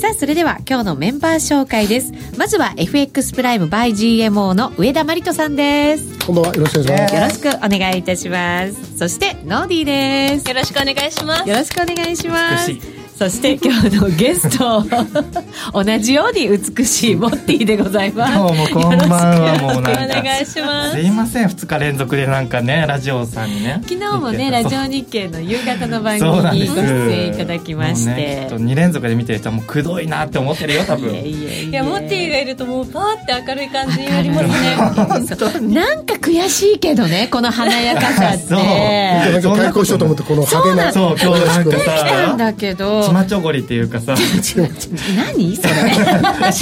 さあそれでは今日のメンバー紹介です。まずは FX プライム by GMO の上田真理人さんです。こんばんはよろしくお願いします。よろしくお願いいたします。そしてノーディーです。よろしくお願いします。よろしくお願いしますそして今日のゲスト 同じように美しいモッティでございます。どうもこんばんはもうなんか。お願いします。すいません2日連続でなんかねラジオさんにね昨日もねラジオ日経の夕方の番組にご出演いただきまして、ね、きっと2連続で見てる人はもうくどいなって思ってるよ多分。いやいやいやモッティがいるともうパーって明るい感じになりますねなんか悔しいけどねこの華やかさって。そう。なんか対抗しようと思ってこの派手なそう今日なんかさ来たんだけどちまちょごりっていうかさ。何？そ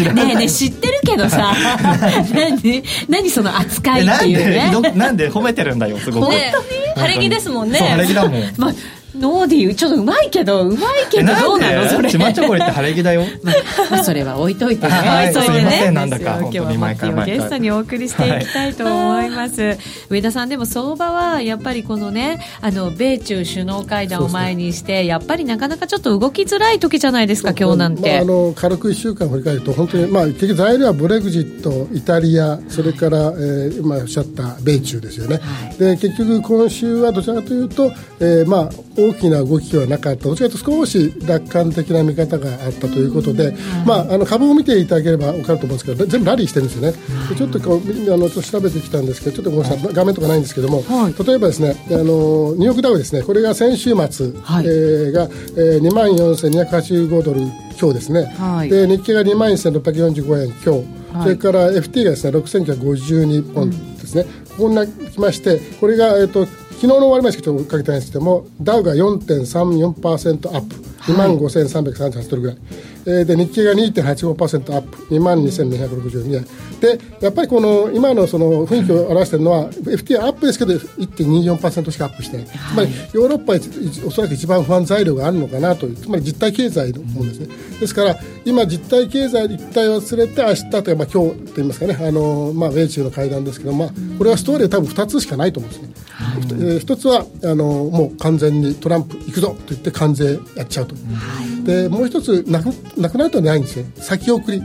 れ。ねえねえ知ってるけどさ。何？何その扱いっていうね。なんで褒めてるんだよすごく、ね、晴れ着ですもんね。晴れ着だもん、まあノーディーちょっとうまいけどうまいけどどうなの？それ。ちまちょこりって晴れ着だよ。まあ、まあ、それは置いといてね。はい、置いといてねなんだか今日はモッティをゲストにお送りしていきたいと思います、はい、上田さんでも相場はやっぱりこのねあの米中首脳会談を前にしてやっぱりなかなかちょっと動きづらい時じゃないですか今日なんて、まあ、あの軽く1週間振り返ると本当に、まあ、結局材料はブレグジットイタリアそれから、えー、今おっしゃった米中ですよね、はい、で結局今週はどちらかというと、えー、まあ大きな動きはなかった。どちらかというと少し楽観的な見方があったということで、まあ、あの株を見ていただければ分かると思うんですけど全部ラリーしてるんですよね、でちょっとこうあの調べてきたんですけどちょっとごめんなさい。画面とかないんですけども、はい、例えばですねあのニューヨークダウですね。これが先週末、はい、えー、が、えー、2万4285ドル今日ですね、はい、で日経が2万1645円今日、それから FT がですね6952ポンですね、ここに来ましてこれが、えーと昨日の終わりまでちょっとかけたんですけどもダウが4.34%アップ。2万5338ドルぐらい、えー、で日経が2.85%アップ2万2262円。でやっぱりこの今のその雰囲気を表しているのは FT はアップですけど1.24%しかアップしてない、つまりヨーロッパはおそらく一番不安材料があるのかなというつまり実体経済のものですね。ですから今実体経済一体を忘れて明日というか、まあ、今日といいますかねあの、まあ、米中の会談ですけど、まあ、これはストーリーは多分2つしかないと思うんですね、はい、えー、一つはあのもう完全にトランプ行くぞと言って関税やっちゃうと、はい、でもう一つなくなくなるとはないんですよ。先送り。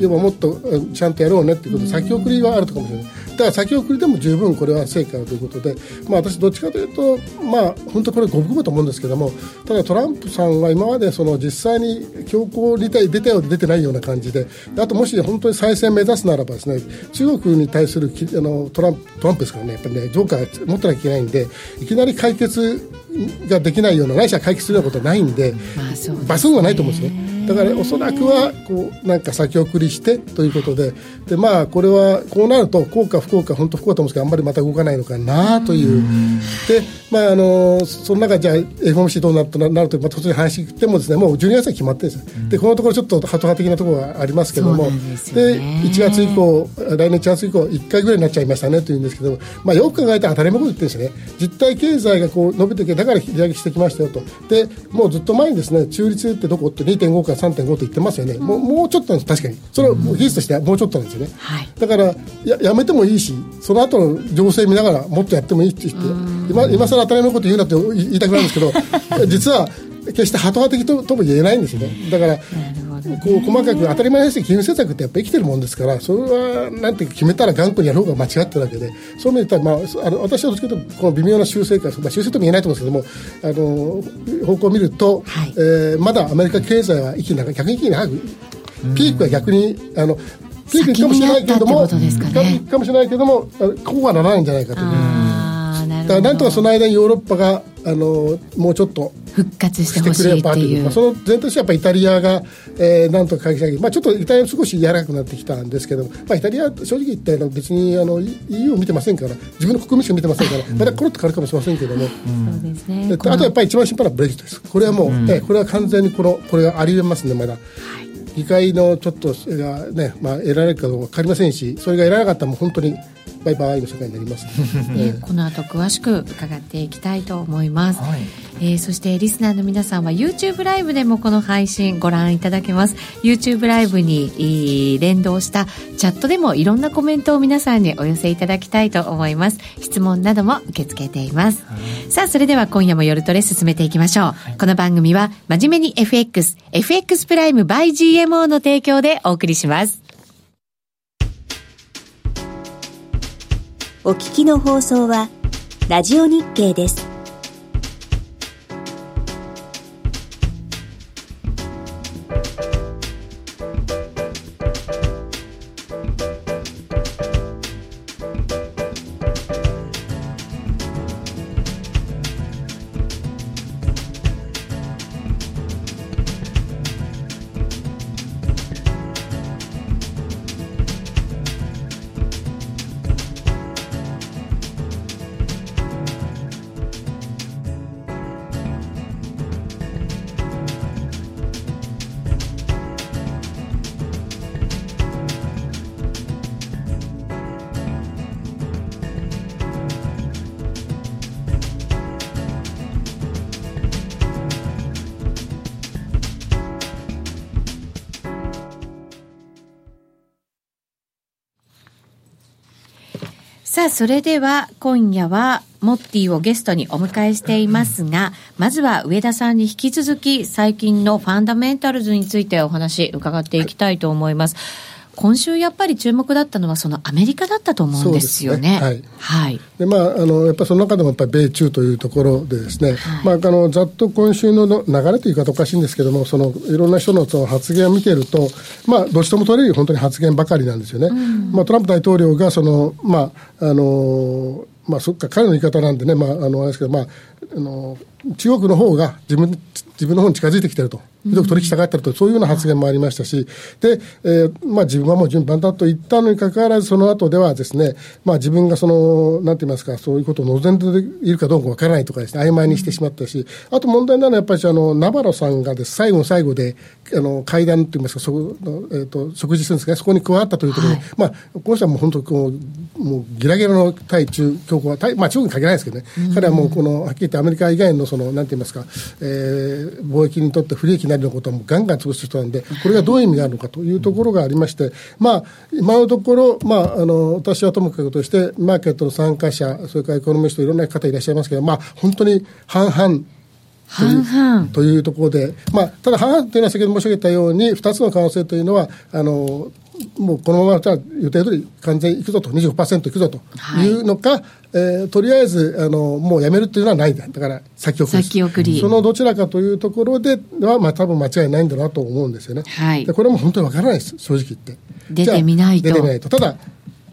でももっとちゃんとやろうねっていうこと。で先送りはあるとかもしれない。だから先送りでも十分これは成果ということで、まあ、私どっちかというと、まあ、本当これ五分五分と思うんですけども。ただトランプさんは今までその実際に強行に出たようで出てないような感じで。あともし本当に再選目指すならばですね中国に対するあのトランプトランプですからね。やっぱりねジョーカー持ってなきゃいけないんでいきなり解決ができないようなないしは解決するようなことはないんで、まあね、バスンはないと思うんですね。だからおそらくはこうなんか先送りしてということでで、まあ、これはこうなると効果不効果本当不幸だと思うんですけどあんまりまた動かないのかなという。で、まあ、あのその中じゃあ FOMC どうなるとなるとまた突然話してもですねもう12月は決まってるんですよ。でこのところちょっとハト派的なところがありますけどもで、ね、1月以降来年1月以降1回ぐらいになっちゃいましたねというんですけど、まあ、よく考えたら当たり前のこと言ってるんですよね。実体経済がこう伸びてきてだから利上げしてきましたよと。でもうずっと前にですね中立ってどこって2.5から3.5と言ってますよね、もうもうちょっとなんです確かに。それは技術としてはもうちょっとなんですよね、はい、だからややめてもいいしその後の情勢見ながらもっとやってもいいって言って今今更当たり前のこと言うなって言いたくなるんですけど 実は決してハト派的ととも言えないんですよね。だからこう細かく当たり前です金融政策ってやっぱ生きてるもんですからそれはなんて決めたら頑固にやる方が間違ってるわけでそういう意味で言ったら、まあ、あの私はどっちかというとこの微妙な修正か、まあ、修正とも言えないと思うんですけどもあの方向を見ると、はい、えー、まだアメリカ経済は息長逆に息長くピークは逆にあのピークかもしれないけれども、ね、かもしれないけれどもここはならないんじゃないかと。いう。だからなんとかその間にヨーロッパがあのもうちょっと復活してほしいっていう、まあ、その前提としてはやっぱイタリアが、えー、なんとか回避しなきゃ、まあ、ちょっとイタリア少し柔らかくなってきたんですけどまあ、イタリア正直言ったら別にあの EU を見てませんから自分の国民しか見てませんから またコロッと変わるかもしれませんけども、そうですね、あとやっぱり一番心配なのはブレジットです。これはもう、うん、えこれは完全にこのこれがありえますねまだ。はい。議会のちょっとがね、まあ、得られるかどうか分かりませんしそれが得られなかったらもう本当にバイバイの世界になります、えーこの後詳しく伺っていきたいと思います、はい。えーそしてリスナーの皆さんは YouTube ライブでもこの配信ご覧いただけます。YouTube ライブにえー連動したチャットでもいろんなコメントを皆さんにお寄せいただきたいと思います。質問なども受け付けています、さあそれでは今夜も夜トレ進めていきましょう、この番組は真面目に FXFX プライム by GMO の提供でお送りしますお聞きの放送は、ラジオ日経です。さあ、それでは今夜はモッティをゲストにお迎えしていますが、まずは上田さんに引き続き最近のファンダメンタルズについてお話伺っていきたいと思います。今週やっぱり注目だったのはそのアメリカだったと思うんですよね。そうですねはい。でまあ、あのやっぱりその中でもやっぱり米中というところでですね、まあ、あのざっと今週のの流れという言い方おかしいんですけどもそのいろんな人のその発言を見ていると、まあ、どっちとも取れる本当に発言ばかりなんですよね。まあ、トランプ大統領がその、まああのまあ、そっか彼の言い方なんでね、まあ、あのあれですけど、まあ、あの中国の方が自分自分の方に近づいてきてると、ひどく取引したがってると、そういうような発言もありましたし、で、えーまあ、自分はもう順番だと言ったのにかかわらず、その後ではですね、まあ、自分がその、なんて言いますか、そういうことを望んでいるかどうかわからないとかですね、曖昧にしてしまったし、あと問題なのはやっぱりあの、ナバロさんがです、最後の最後で、あの、会談と言いますか、そえっ、と、食事するんですかね、そこに加わったというところで、まあ、この人はもう本当こう、もうギラギラの対中強硬は、対まあ中国に限らないですけどね、彼はもうこの、はっきり言ってアメリカ以外のその、なんて言いますか、えー貿易にとって不利益になるようなことはもうガンガン潰す人なんで、これがどういう意味があるのかというところがありまして、まあ、今のところ、まあ、あの、私はともかくとして、マーケットの参加者、それからエコノミストいろんな方いらっしゃいますけど、まあ、本当に半々、半々。というところで、まあ、ただ半々というのは先ほど申し上げたように、2つの可能性というのは、あのもうこのままだったら予定通り完全にいくぞと、25%いくぞとい。うのか、えーとりあえずあのもうやめるというのはないんだ、だから先送り。先送り。そのどちらかというところでは、まあ多分間違いないんだなと思うんですよね。はい。でこれも本当にわからないです、正直言って。出てみないと。出てみないと。ただ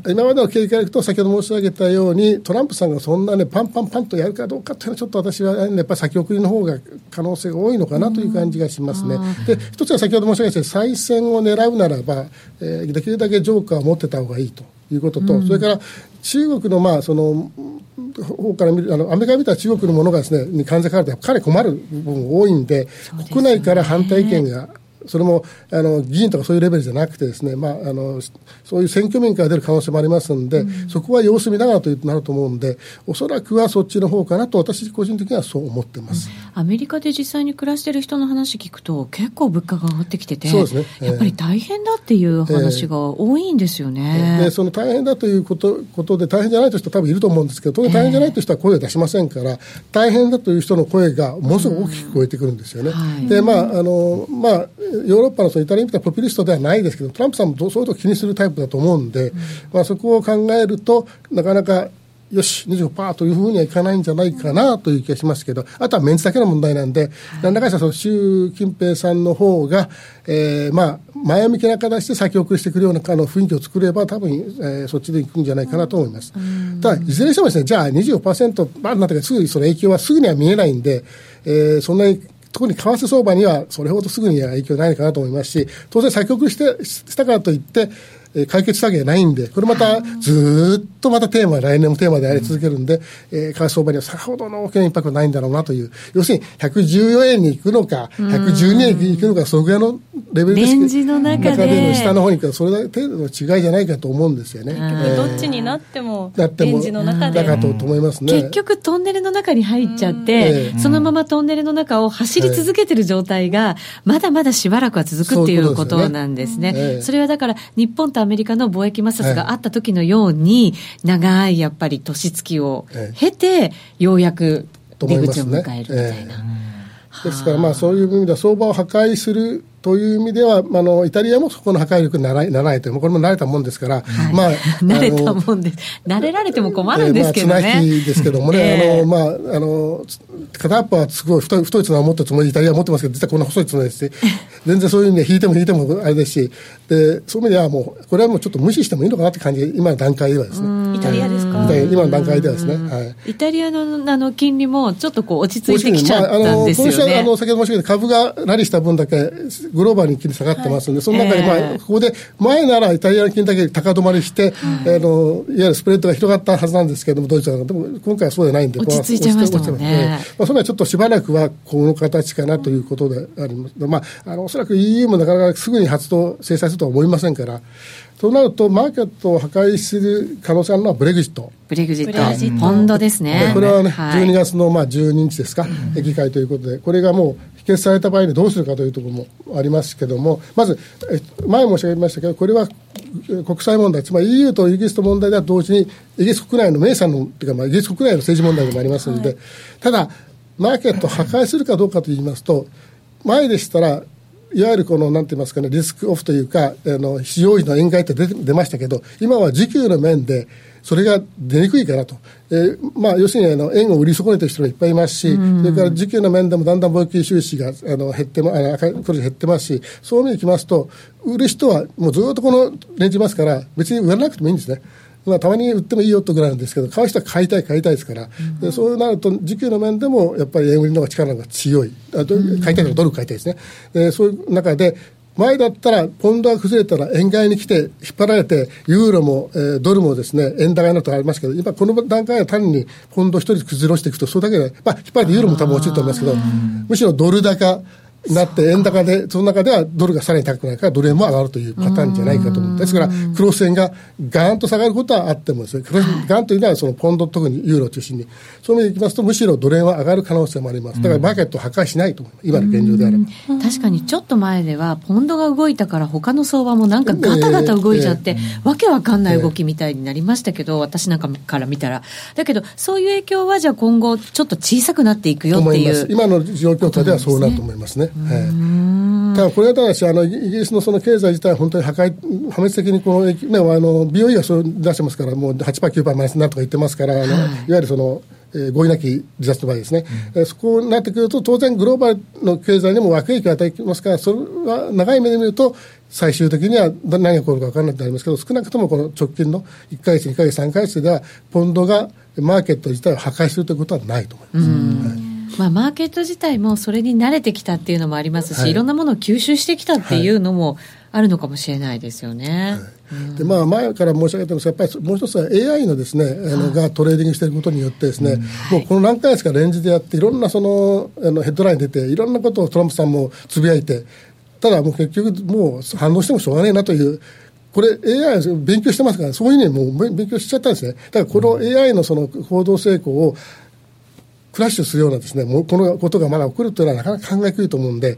今までの経緯からいくと、先ほど申し上げたように、トランプさんがそんなね、パンパンパンとやるかどうかっていうのは、ちょっと私は、ね、やっぱり先送りの方が可能性が多いのかなという感じがしますね。で、一つは先ほど申し上げたように、再選を狙うならば、えーできるだけジョーカーを持ってた方がいいということと、それから中国の、まあ、その、方から見る、あの、アメリカ見たら中国のものがですね、に関税かかると、かなり困る部分が多いんで、国内から反対意見が、それもあの議員とかそういうレベルじゃなくてですね、まあ、あのそういう選挙民から出る可能性もありますので、そこは様子見ながらというとなると思うんで、おそらくはそっちの方かなと、私個人的にはそう思ってます。アメリカで実際に暮らしてる人の話聞くと結構物価が上がってきててそうですね。ええ。やっぱり大変だっていう話が多いんですよね。でその大変だということことで、大変じゃないという人は多分いると思うんですけど、当然大変じゃないという人は声を出しませんから、大変だという人の声がものすごく大きく聞こえてくるんですよね。はい。で、まあ、あの、まあ、ヨーロッパのそのイタリアみたいなポピュリストではないですけど、トランプさんもそういうことを気にするタイプだと思うんで、まあ、そこを考えると、なかなか、よし、25%というふうにはいかないんじゃないかなという気がしますけど、あとはメンツだけの問題なんで、なんだかんだその習近平さんの方が、えーまあ、前向きな形で先送りしてくるようなあの雰囲気を作れば、多分、えーそっちで行くんじゃないかなと思います。ただ、いずれにしてもですね、じゃあ25%、バーンなってすぐその影響はすぐには見えないんで、えーそんなに特に為替相場にはそれほどすぐには影響ないかなと思いますし、当然先送りしてしたからといって、えー解決したわけじゃないんで、これまたずーっとまたテーマ、来年もテーマであり続けるんで、えー、為替相場にはさほどの大きなインパクトはないんだろうなという、要するに114円に行くのか、112円に行くのか、そのぐらいのレベルですレンジの中で。の下の方に行くか、それだけ程度の違いじゃないかと思うんですよね。えーどっちになってもレンジの中で。だかと思いますね。結局トンネルの中に入っちゃって、ええそのままトンネルの中を走り続けてる状態が、まだまだしばらくは続くっていうことなんですね。それはだから、日本とアメリカの貿易摩擦があった時のように、長いやっぱり年月を経て、ようやく出口を迎えるみたいな。ですから、まあ、そういう意味では相場を破壊するという意味では、あのイタリアもそこの破壊力にならならないという、これも慣れたもんですから、まあ、慣れたもんで、慣れられても困るんですけどえーまあ、綱ね。引きですけどもね、ええあの、まあ、あの、つ片っぽはすごい太い太い綱を持ってるつもりでイタリアは持ってますけど、実はこんな細い綱ですし、全然そういう意味で引いても引いてもあれですし、で、そういう意味ではもう、これはもうちょっと無視してもいいのかなって感じで、今の段階ではですね。イタリアですか？今の段階ではですね。はい。イタリアのあの金利もちょっとこう落ち着いてきちゃったんまあ、あのですよ今週はあね。の先ほど申し上げた株がラリーした分だけグローバルに金利下がってますんで、その中で、まあええ。ここで前ならイタリアの金利だけ高止まりして、あのいわゆるスプレッドが広がったはずなんですけれども、ドイツはでも今回はそうじゃないんで、落ち着いちゃいましたもんね。まあ、それはちょっとしばらくはこの形かなということであります。まあ、あのおそらく EU もなかなかすぐに発動、制裁するとは思いませんから、となると、マーケットを破壊する可能性あるのはブレグジット。ブレグジッブレグジット。ト、ポンドですね。で。これはね、はい。12月のまあ12日ですか、議会ということで、これがもう否決された場合にどうするかというところもありますけども、まず、え前申し上げましたけど、これはえ国際問題、つまり EU とイギリスと問題では同時に、イギリス国内の名産の、というか、まあ、イギリス国内の政治問題でもありますので、ただ、マーケットを破壊するかどうかといいますと、前でしたら、いわゆるこの、なんて言いますかね、リスクオフというか、あの、市場時の円買いって出ましたけど、今は需給の面で、それが出にくいかなと。えーまあ、要するにあの円を売り損ねてる人もいっぱいいますし、それから需給の面でもだんだん貿易収支があの減ってま、あの黒字減ってますし、そういう意味でいきますと、売る人はもうずっとこのレンジますから、別に売らなくてもいいんですね。まあ、たまに売ってもいいよとぐらいなんですけど、買う人は買いたい、買いたいですから、でそうなると、需給の面でもやっぱり円売りの方が力が強い、あど買いたいのはドル買いたいですね、でそういう中で、前だったら、ポンドが崩れたら円買いに来て、引っ張られて、ユーロも、えードルもですね、円高になるとありますけど、今この段階は単にポンド一人崩れ落ちていくと、それだけで、まあ、引っ張られてユーロも多分落ちると思いますけど、むしろドル高、なって円高で、その中ではドルがさらに高くなるから、ドル円も上がるというパターンじゃないかと思う。ですから、クロス円がガーンと下がることはあってもですね、クロスガーンというのはそのポンド、特にユーロを中心に、そういう意味でいきますと、むしろドル円は上がる可能性もあります。だからマーケットを破壊しないと思う。今の現状であれば。確かにちょっと前では、ポンドが動いたから、他の相場もなんかガタガタ動いちゃって、わけわかんない動きみたいになりましたけど、私なんかから見たら。だけど、そういう影響は、じゃあ今後、ちょっと小さくなっていくよってい。う。今の状況下ではそうなると思いますね。はいただこれはただしあの、イギリスのその経済自体は本当に破壊、破滅的にこの、ね、あの BOE はそう出してますから、もう8%、9%マイナスになるとか言ってますから、あのい、わゆるその、えー合意なき自殺の場合ですね、えーそこになってくると、当然、グローバルの経済にも悪影響を与えてきますから、それは長い目で見ると、最終的には何が起こるか分からなくなりますけど、少なくともこの直近の1か月、2か月、3か月では、ポンドがマーケット自体を破壊するということはないと思います。はいまあ、マーケット自体もそれに慣れてきたっていうのもありますし、はい。い、ろんなものを吸収してきたっていうのもあるのかもしれないですよね。でまあ、前から申し上げてますやっぱりもう一つは AI のですね、あのがトレーディングしていることによってですね、もうこの何回ですかレンジでやっていろんなそのあのヘッドライン出ていろんなことをトランプさんもつぶやいてただもう結局もう反応してもしょうがないなというこれ AI は勉強してますからそういうふうにもう勉強しちゃったんですね。だからこの AI のその行動成功をクラッシュするようなですね、もうこのことがまだ起こるというのはなかなか考えにくいと思うんで、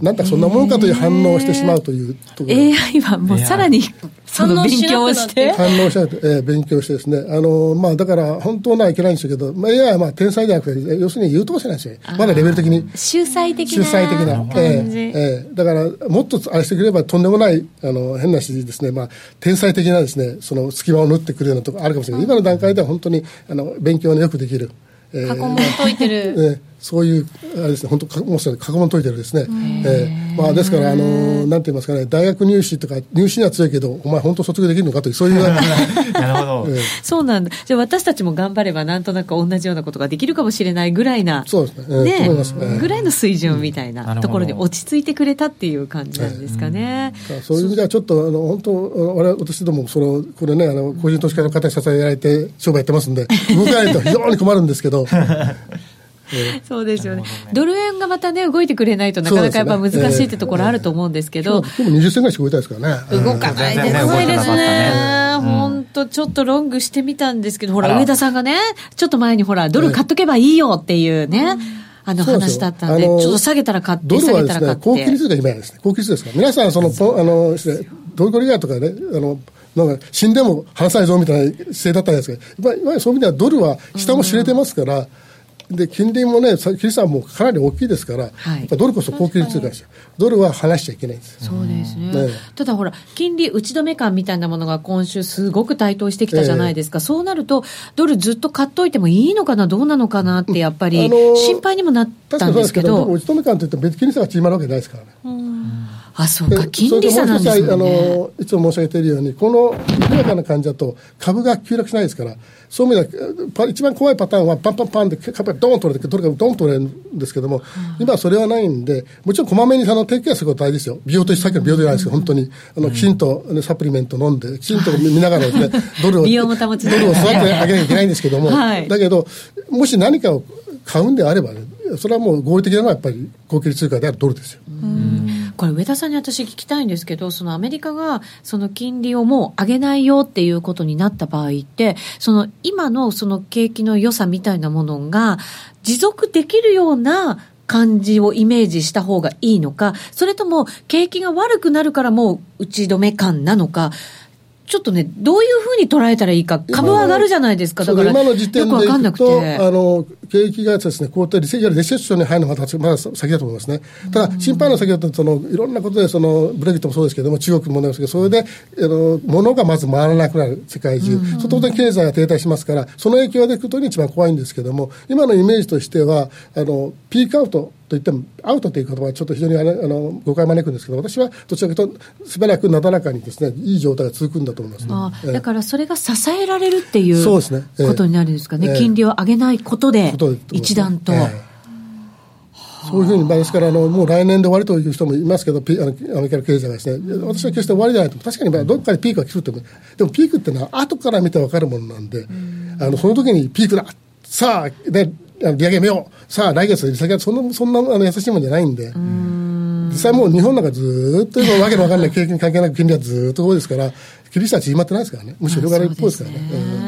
なんかそんなものかという反応をしてしまうというところ。AI はもうさらにその勉強をして。反応しないと、えー勉強してですね、あのまあ、だから本当はいけないんですけど、まあ、AI はまあ天才じゃなくて、要するに優等生なんですよ、まだレベル的に。秀才的秀な才的な、感じ。ええええだから、もっとあれしてくれば、とんでもない、あの変な話ですね、まあ、天才的なですね、その隙間を縫ってくるようなところあるかもしれない、今の段階では本当にあの勉強のよくできる、ええ過去問解いてる。ええそういうあれですね本当かもうすでに過去問解いてるですね、えーまあ、ですからあのなんて言いますかね大学入試とか入試には強いけどお前本当卒業できるのかというそういう。なるほど。えーそうなんだ。じゃあ私たちも頑張ればなんとなく同じようなことができるかもしれないぐらいな。そうですね、えーね。と思います、えーぐらいの水準みたいなところに落ち着いてくれたっていう感じなんですかね。そういう意味ではちょっとあの本当私どもそのこれねあの個人投資家の方に支えられて商売やってますん。で動かないと非常に困るんですけどそうですよね。ね。ドル円がまたね、動いてくれないとなかなかやっぱ難しいってところあると思うんですけど、今日も20銭ぐらいしか動いてないですからね。動かないですね。ね。本当ちょっとロングしてみたんですけど、ほら、上田さんがね、ちょっと前にほら、ドル買っとけばいいよっていうね、あの話だったんで、ちょっと下げたら買って、ドル下はですね高金。率が今やですね、高金利率ですから、皆さん、その、あの、ドルコリガーとかね、あの、なんか死んでも話さないぞみたいな姿勢だったんですけど、今、今そういう意味ではドルは下も知れてますから、で、金利もね、さ金利差もかなり大きいですから、はい。ドルこそ高金利通貨ですよ。ドルは離しちゃいけないんですよ。そうですね、ねただほら、金利打ち止め感みたいなものが今週、すごく台頭してきたじゃないですか、そうなると、ドルずっと買っといてもいいのかな、どうなのかなって、やっぱりあのー心配にもなっ確たんですけかにそうですけど、でもど、打ち止め感といっても別に金利差が縮まるわけないですからね。あ、そうでか、金利差なんですよそれともう一つはあね。のいつも申し上げているように、この緩やかな感じだと、株が急落しないですから、そういう意味では、パ一番怖いパターンは、パンパンパンで株がドーンと取れて、ドルがドーンと取れるんですけども、今はそれはないんで、もちろんこまめにあの低気圧することは大事ですよ、美容とさっきの美容じゃないですけど、本当にあのきちんと、ね、サプリメント飲んで、きちんと見見ながらですね、ドルを、美容も保ちなドルを育ててあげなきゃいけないんですけども、はい。だけど、もし何かを買うんであればね、それはもう合理的なのはやっぱり高級通貨であるドルですよ。これ、上田さんに私聞きたいんですけど、そのアメリカがその金利をもう上げないよっていうことになった場合って、その今のその景気の良さみたいなものが持続できるような感じをイメージした方がいいのか、それとも景気が悪くなるからもう打ち止め感なのか、ちょっとね、どういうふうに捉えたらいいか、株は上がるじゃないですか、だから、今の時点よくわでいかんなくくと、て。あの景気がですね、後退、いわゆるレセッションに入るのがまだまだ先だと思いますね。ただ、心配な先だと、そのいろんなことで、そのブレグジットもそうですけども、中国もですけど、それで、あの物がまず回らなくなる、世界中、そう当然経済が停滞しますから、その影響が出るというのが一番怖いんですけども、今のイメージとしては、あのピークアウトといっても、アウトという言葉はちょっと非常にあの誤解を招くんですけど、私はどちらかというと、しばらくなだらかにですね、いい状態が続くんだと思います、ねあええ。だからそれが支えられるっていうそうですね。ええ。ことになるんですかね、ええ。金利を上げないことで一段と。ええ。そういうふうに、まあ、ですからあの、もう来年で終わりという人もいますけど、ピあのアメリカの経済がですね、私は決して終わりじゃないと、確かにまあどっかでピークが来ると思う、でもピークっていうのは、後から見て分かるものなんで、あのその時にピークだ、さあ、ね、利上げめよう、さあ、来月、利下げそんなそんなあの優しいもんじゃないんで。実際もう日本なんかずーっと今わけのわかんない景気に関係なく金利はずーっと多いですから、厳しさは縮まってないですからね。むしろ広がる一方ですからね。そうですね。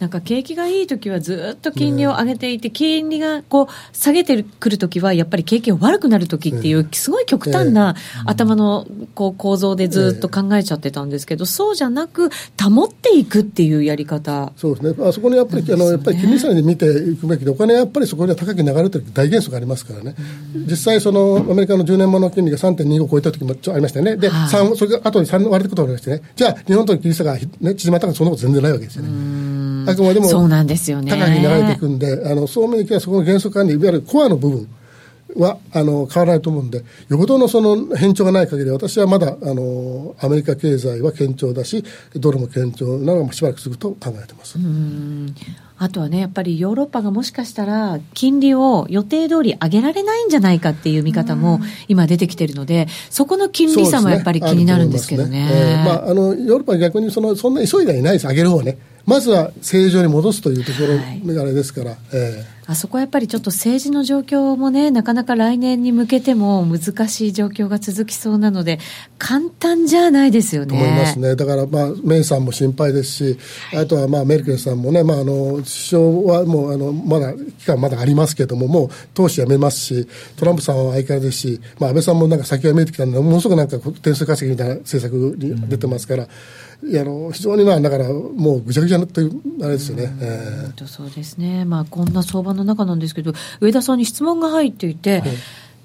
なんか景気がいい時はずっと金利を上げていて、金利がこう下げてくる時はやっぱり景気が悪くなる時っていう、すごい極端な頭のこう構造でずっと考えちゃってたんですけど、そうじゃなく保っていくっていうやり方。そうですね、あそこにやっぱり、あのやっぱり金利差で見ていくべきで、お金はやっぱりそこには高く流れてる大原則がありますからね、実際、そのアメリカの10年物の金利が3.25を超えた時もちょありましたよね、で、はい。三それが後に3割れたことがありましてね、じゃあ、日本との金利差が、ね、縮まったかそんなこと全然ないわけですよね。あくまでもそうなんですよね。高く流れていくんで、あのそういう意味ではそこの原則管理、いわゆるコアの部分はあの変わらないと思うんで、よほどのその変調がない限り、私はまだあのアメリカ経済は堅調だし、ドルも堅調なのがしばらく続くと考えてます。あとはね、やっぱりヨーロッパがもしかしたら、金利を予定通り上げられないんじゃないかっていう見方も今出てきてるので、そこの金利差もやっぱり気になるんですけどね。ねあねえーまあ、あのヨーロッパは逆にそのそんな急いではいないです、上げる方はね。まずは正常に戻すというところがあれですから、えあそこはやっぱりちょっと政治の状況もね、なかなか来年に向けても難しい状況が続きそうなので、簡単じゃないですよーね。と思いますね、だから、まあ、メイさんも心配ですし、あとは、まあ、メルケルさんもね、まあ、あの首相はもうあのまだ期間まだありますけれども、もう党首辞めますし、トランプさんは相変わらずですし、まあ、安倍さんもなんか先が見えてきたんで、ものすごくなんか点数稼ぎみたいな政策に出てますから、いやあの非常にまあだから、もうぐちゃぐちゃなという、あれですよね。えそうですね、まあ、こんな相場の中なんですけど、上田さんに質問が入っていて、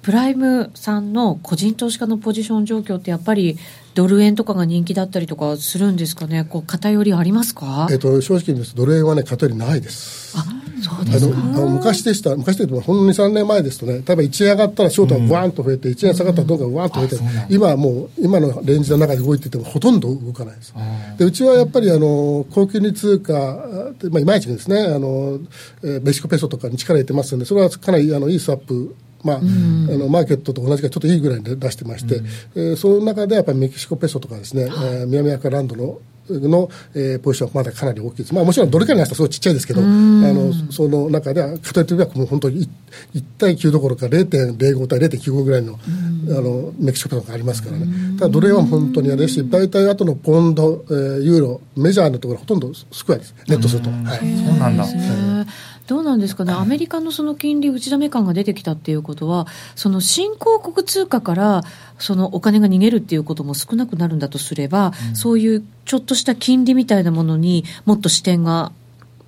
プライムさんの個人投資家のポジション状況って、やっぱりドル円とかが人気だったりとかするんですかね、こう偏りありますか、えっと、正直にドル円はね、偏りないです。ああのあの昔でした、昔というと、ほんの2、3年前ですとね、例えば1円上がったらショートがブワーンと増えて、1円下がったらどんどんワーンと増えて、今はもう、今のレンジの中で動いててもほとんど動かないです。でうちはやっぱりあの高金利通貨、まあ、いまいちですね。あの、えーメキシコペソとかに力入れてますので、それはかなりあのいいスワップまあ、あのマーケットと同じかちょっといいぐらいで出してまして、えーその中でやっぱりメキシコペソとかですね、えー南アフリカランドのの、えーポジションはまだかなり大きいです。まあもちろんドルからにはすごいちっちゃいですけど、あの、その中では、片手はもう本当に1対9どころか0.05対0.95ぐらいの、あの、メキシコペソがありますからね。ただドル円は本当にあれですし、大体後のポンド、えーユーロ、メジャーのところはほとんどスクエアです。ネットすると。はい。そうなんだ。ねどうなんですかね、アメリカのその金利打ち止め感が出てきたっていうことは、その新興国通貨からそのお金が逃げるっていうことも少なくなるんだとすれば、そういうちょっとした金利みたいなものにもっと視点が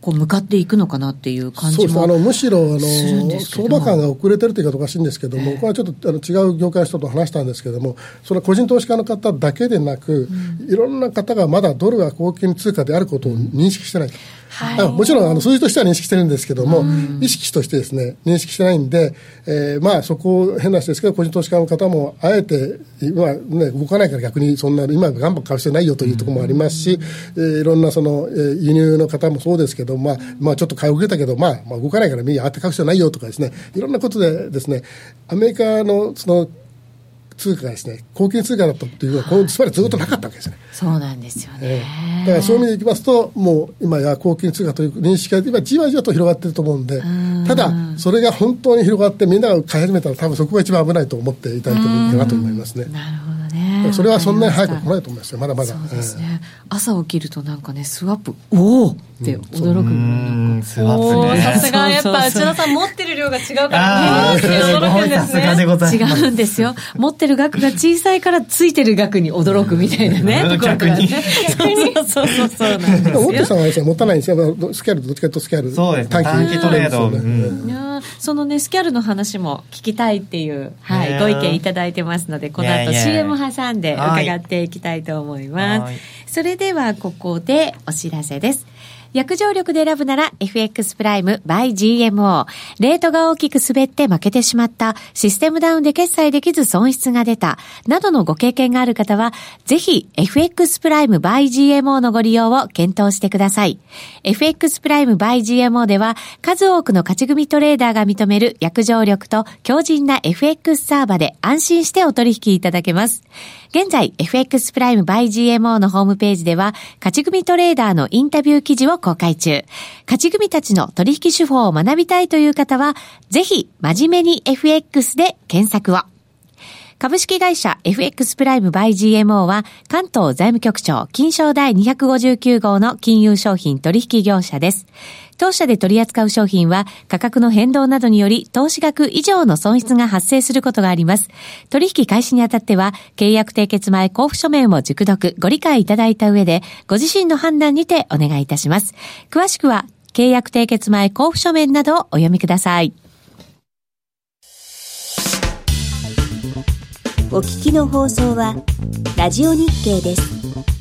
こう向かっていくのかなっていう感じもそうですあのむしろあの相場感が遅れてるというかおかしいんですけども、これはちょっとあの違う業界の人と話したんですけども、その個人投資家の方だけでなく、いろんな方がまだドルが高金利通貨であることを認識してない。あもちろんあの数字としては認識してるんですけども、意識としてですね認識してないんで、えーまあそこを変な話ですけど個人投資家の方もあえて今ね動かないから逆にそんな今ガンバン買う必要ないよというところもありますし、えーいろんなその、えー輸入の方もそうですけどまあまあちょっと買い遅れたけどまあまあ動かないからみんな当て買う必要ないよとかですねいろんなことでですねアメリカのその通貨がですね高金通貨だったっていうのはこのしばらくずっとなかったわけですよね。そうなんですよえね。えだからそういう意味でいきますと、もう今や高金通貨という認識が今、じわじわと広がっていると思うんで、ただ、それが本当に広がって、みんなが買い始めたら、多分そこが一番危ないと思っていただいてもいいかなと思いますね。なるほどね。それはそんなに早く来ないと思いますよ、まだまだ。そうですね。朝起きるとなんかね、スワップ、おおって驚く。うん、スワップね。さすがやっぱ内田さん持ってる量が違うから驚くんですね。違うんですよ。持ってる額が小さいからついてる額に驚くみたいなね。うんところからね逆そうそうそう大手。さんはですね、持たないんですよ。スキャル、どっちかとスキャル。そうですね短期トレードそのね、スキャルの話も聞きたいっていう、はい、ねご意見いただいてますので、この後 CM 挟んではい伺っていきたいと思います。はいそれではここでお知らせです。約定力で選ぶなら FX プライム by GMO。レートが大きく滑って負けてしまった、システムダウンで決済できず損失が出た、などのご経験がある方は、ぜひ FX プライム by GMO のご利用を検討してください。FX プライム by GMO では、数多くの勝ち組トレーダーが認める約定力と強靭な FX サーバで安心してお取引いただけます。現在、FX プライム by GMO のホームページでは、勝ち組トレーダーのインタビュー記事を公開中。勝ち組たちの取引手法を学びたいという方は、ぜひ、真面目に FX で検索を。株式会社 FX プライムバイ GMO は関東財務局長金賞第259号の金融商品取引業者です。当社で取り扱う商品は価格の変動などにより投資額以上の損失が発生することがあります。取引開始にあたっては契約締結前交付書面を熟読ご理解いただいた上でご自身の判断にてお願いいたします。詳しくは契約締結前交付書面などをお読みください。お聞きの放送はラジオ日経です。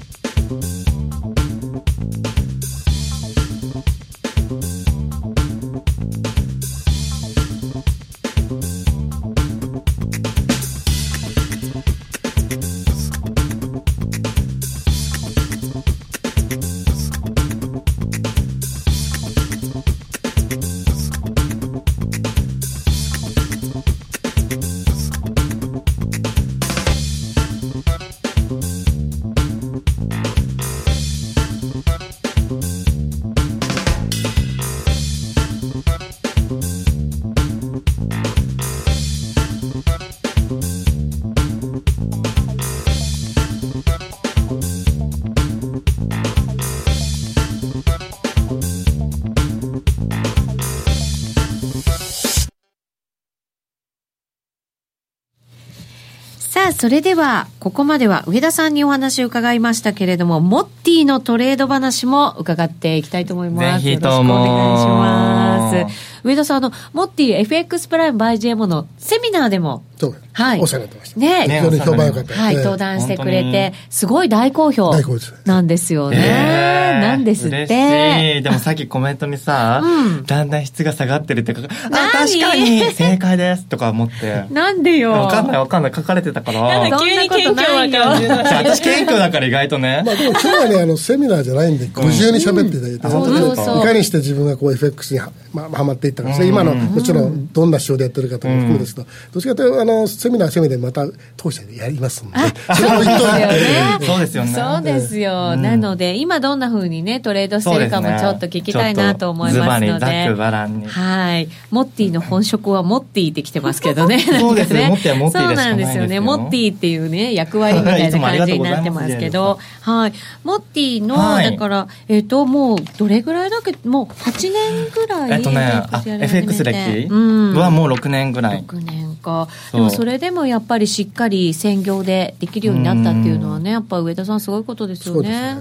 それでは、ここまでは上田さんにお話を伺いましたけれども、モッティのトレード話も伺っていきたいと思います。ぜひしくお願いします。上田さん、あの、モッティ FX プライムバイ GMO のセミナーでも、はい。お世話になってました。ね。ね非常に評判良かった。はい、ええ登壇してくれてに、すごい大好評。大好評なんですよね。え。ーなんですっ嬉て。しい。でもさっきコメントにさ、うん。だんだん質が下がってるって書かあ、何？確かに正解ですとか思って。なんでよ。わかんないわかんない書かれてたから。なん急に謙虚な感じ私謙虚だから意外とね。ま。あでも今日はね、あの、セミナーじゃないんで、ご自由に喋っていただいて、うん。本当にそうそういかにして自分がこう FX には、まあ、はまっていったか今の、もちろん、どんな手法でやってるかとかも含めですけど、どっちかというと、あの、セミナーはセミナーでまた、当社でやりますんで、それも言っといて、そうですよね。そうですよ。うんなので、今どんな風にね、トレードしてるかもちょっと聞きたいなと思いますのズバリざでっく。ばらんに。はい。モッティの本職はモッティってきてますけどね。そうですねモッティはモッティそうなんですよね。モッティっていうね、役割みたいな感じになってますけど、はい。モッティの、はいだから、えっ、と、もう、どれぐらいだっけ？もう、8年ぐらい。えっとね、あ FX 歴うん。はもう6年ぐらい。6年か。でもそれでもやっぱりしっかり専業でできるようになったっていうのはねやっぱ上田さんすごいことですよね。ね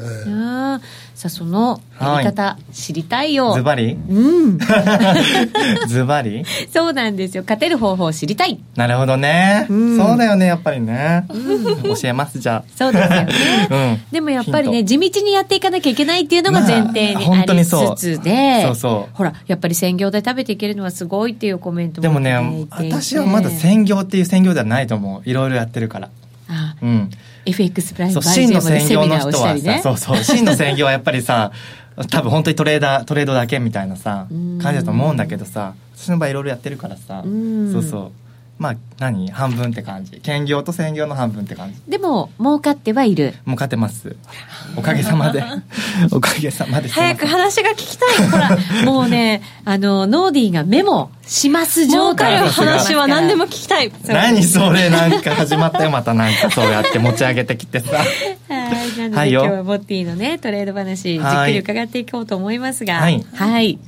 さあそのやり方、知りたいよズバリ？うん ズバリ？そうなんですよ勝てる方法を知りたいなるほどね。うんそうだよね、やっぱりね。教えます、じゃそうですよねあ。うん。でもやっぱりね地道にやっていかなきゃいけないっていうのが前提にまあり当にそうつつで、そうそうほらやっぱり専業で食べていけるのはすごいっていうコメントでもいただね私はまだ専業っていう専業ではないと思う。いろいろやってるから。あうん。FX プライムバイジェ真の専ムでセミナ業の人はーをしたりね。さ、そうそう、真の専業はやっぱりさ、多分本当にトレーダー、トレードだけみたいなさうん、感じだと思うんだけどさ、私の場合いろいろやってるからさ、うん。そうそう。まあ、何？半分って感じ。兼業と専業の半分って感じ。でも儲かってはいる。もう勝てます。おかげさまで。おかげさまで。早く話が聞きたい。ほらもうねあのノーディーがメモします状態。話は何でも聞きたい。何それ？なんか始まったよ。またなんかそうやって持ち上げてきてさ。はい。なので、今日はボッティのねトレード話じっくり伺っていこうと思いますが。はい。はい。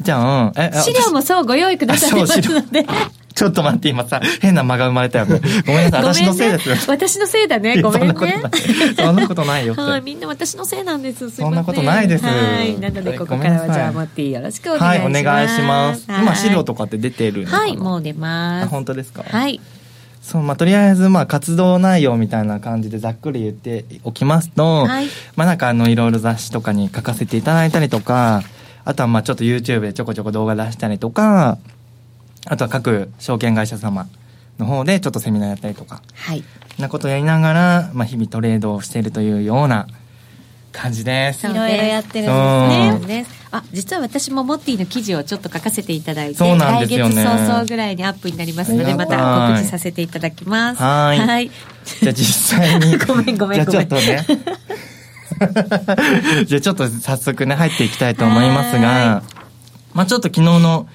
じゃあ、うん、資料もそうご用意くださいますので ちょっと待って今さ変な間が生まれたよね。ごめんなさい私のせいですよ。私のせいだね。ごめんね。そんなことないそんなことないよはい、みんな私のせいなんです。そんなことないです。はい、なのでここからはじゃあモッティよろしくお願いします。はいお願いします。今資料とかって出てるはい、もう出まあす。本当ですか？はい、そうまあとりあえずまあ活動内容みたいな感じでざっくり言っておきますと、はい。まあなんかあのいろいろ雑誌とかに書かせていただいたりとかあとはまあちょっと YouTube でちょこちょこ動画出したりとかあとは各証券会社様の方でちょっとセミナーやったりとかはい。なことをやりながら、まあ、日々トレードをしているというような感じです。いろいろやってるんそうですね。ね。あ、実は私もモッティの記事をちょっと書かせていただいて、そうなんですよね。来月早々ぐらいにアップになりますので、また告知させていただきます。はい。はい。じゃあ実際に ごめんごめんじゃあちょっとね。じゃあちょっと早速ね入っていきたいと思いますがまあちょっと昨日の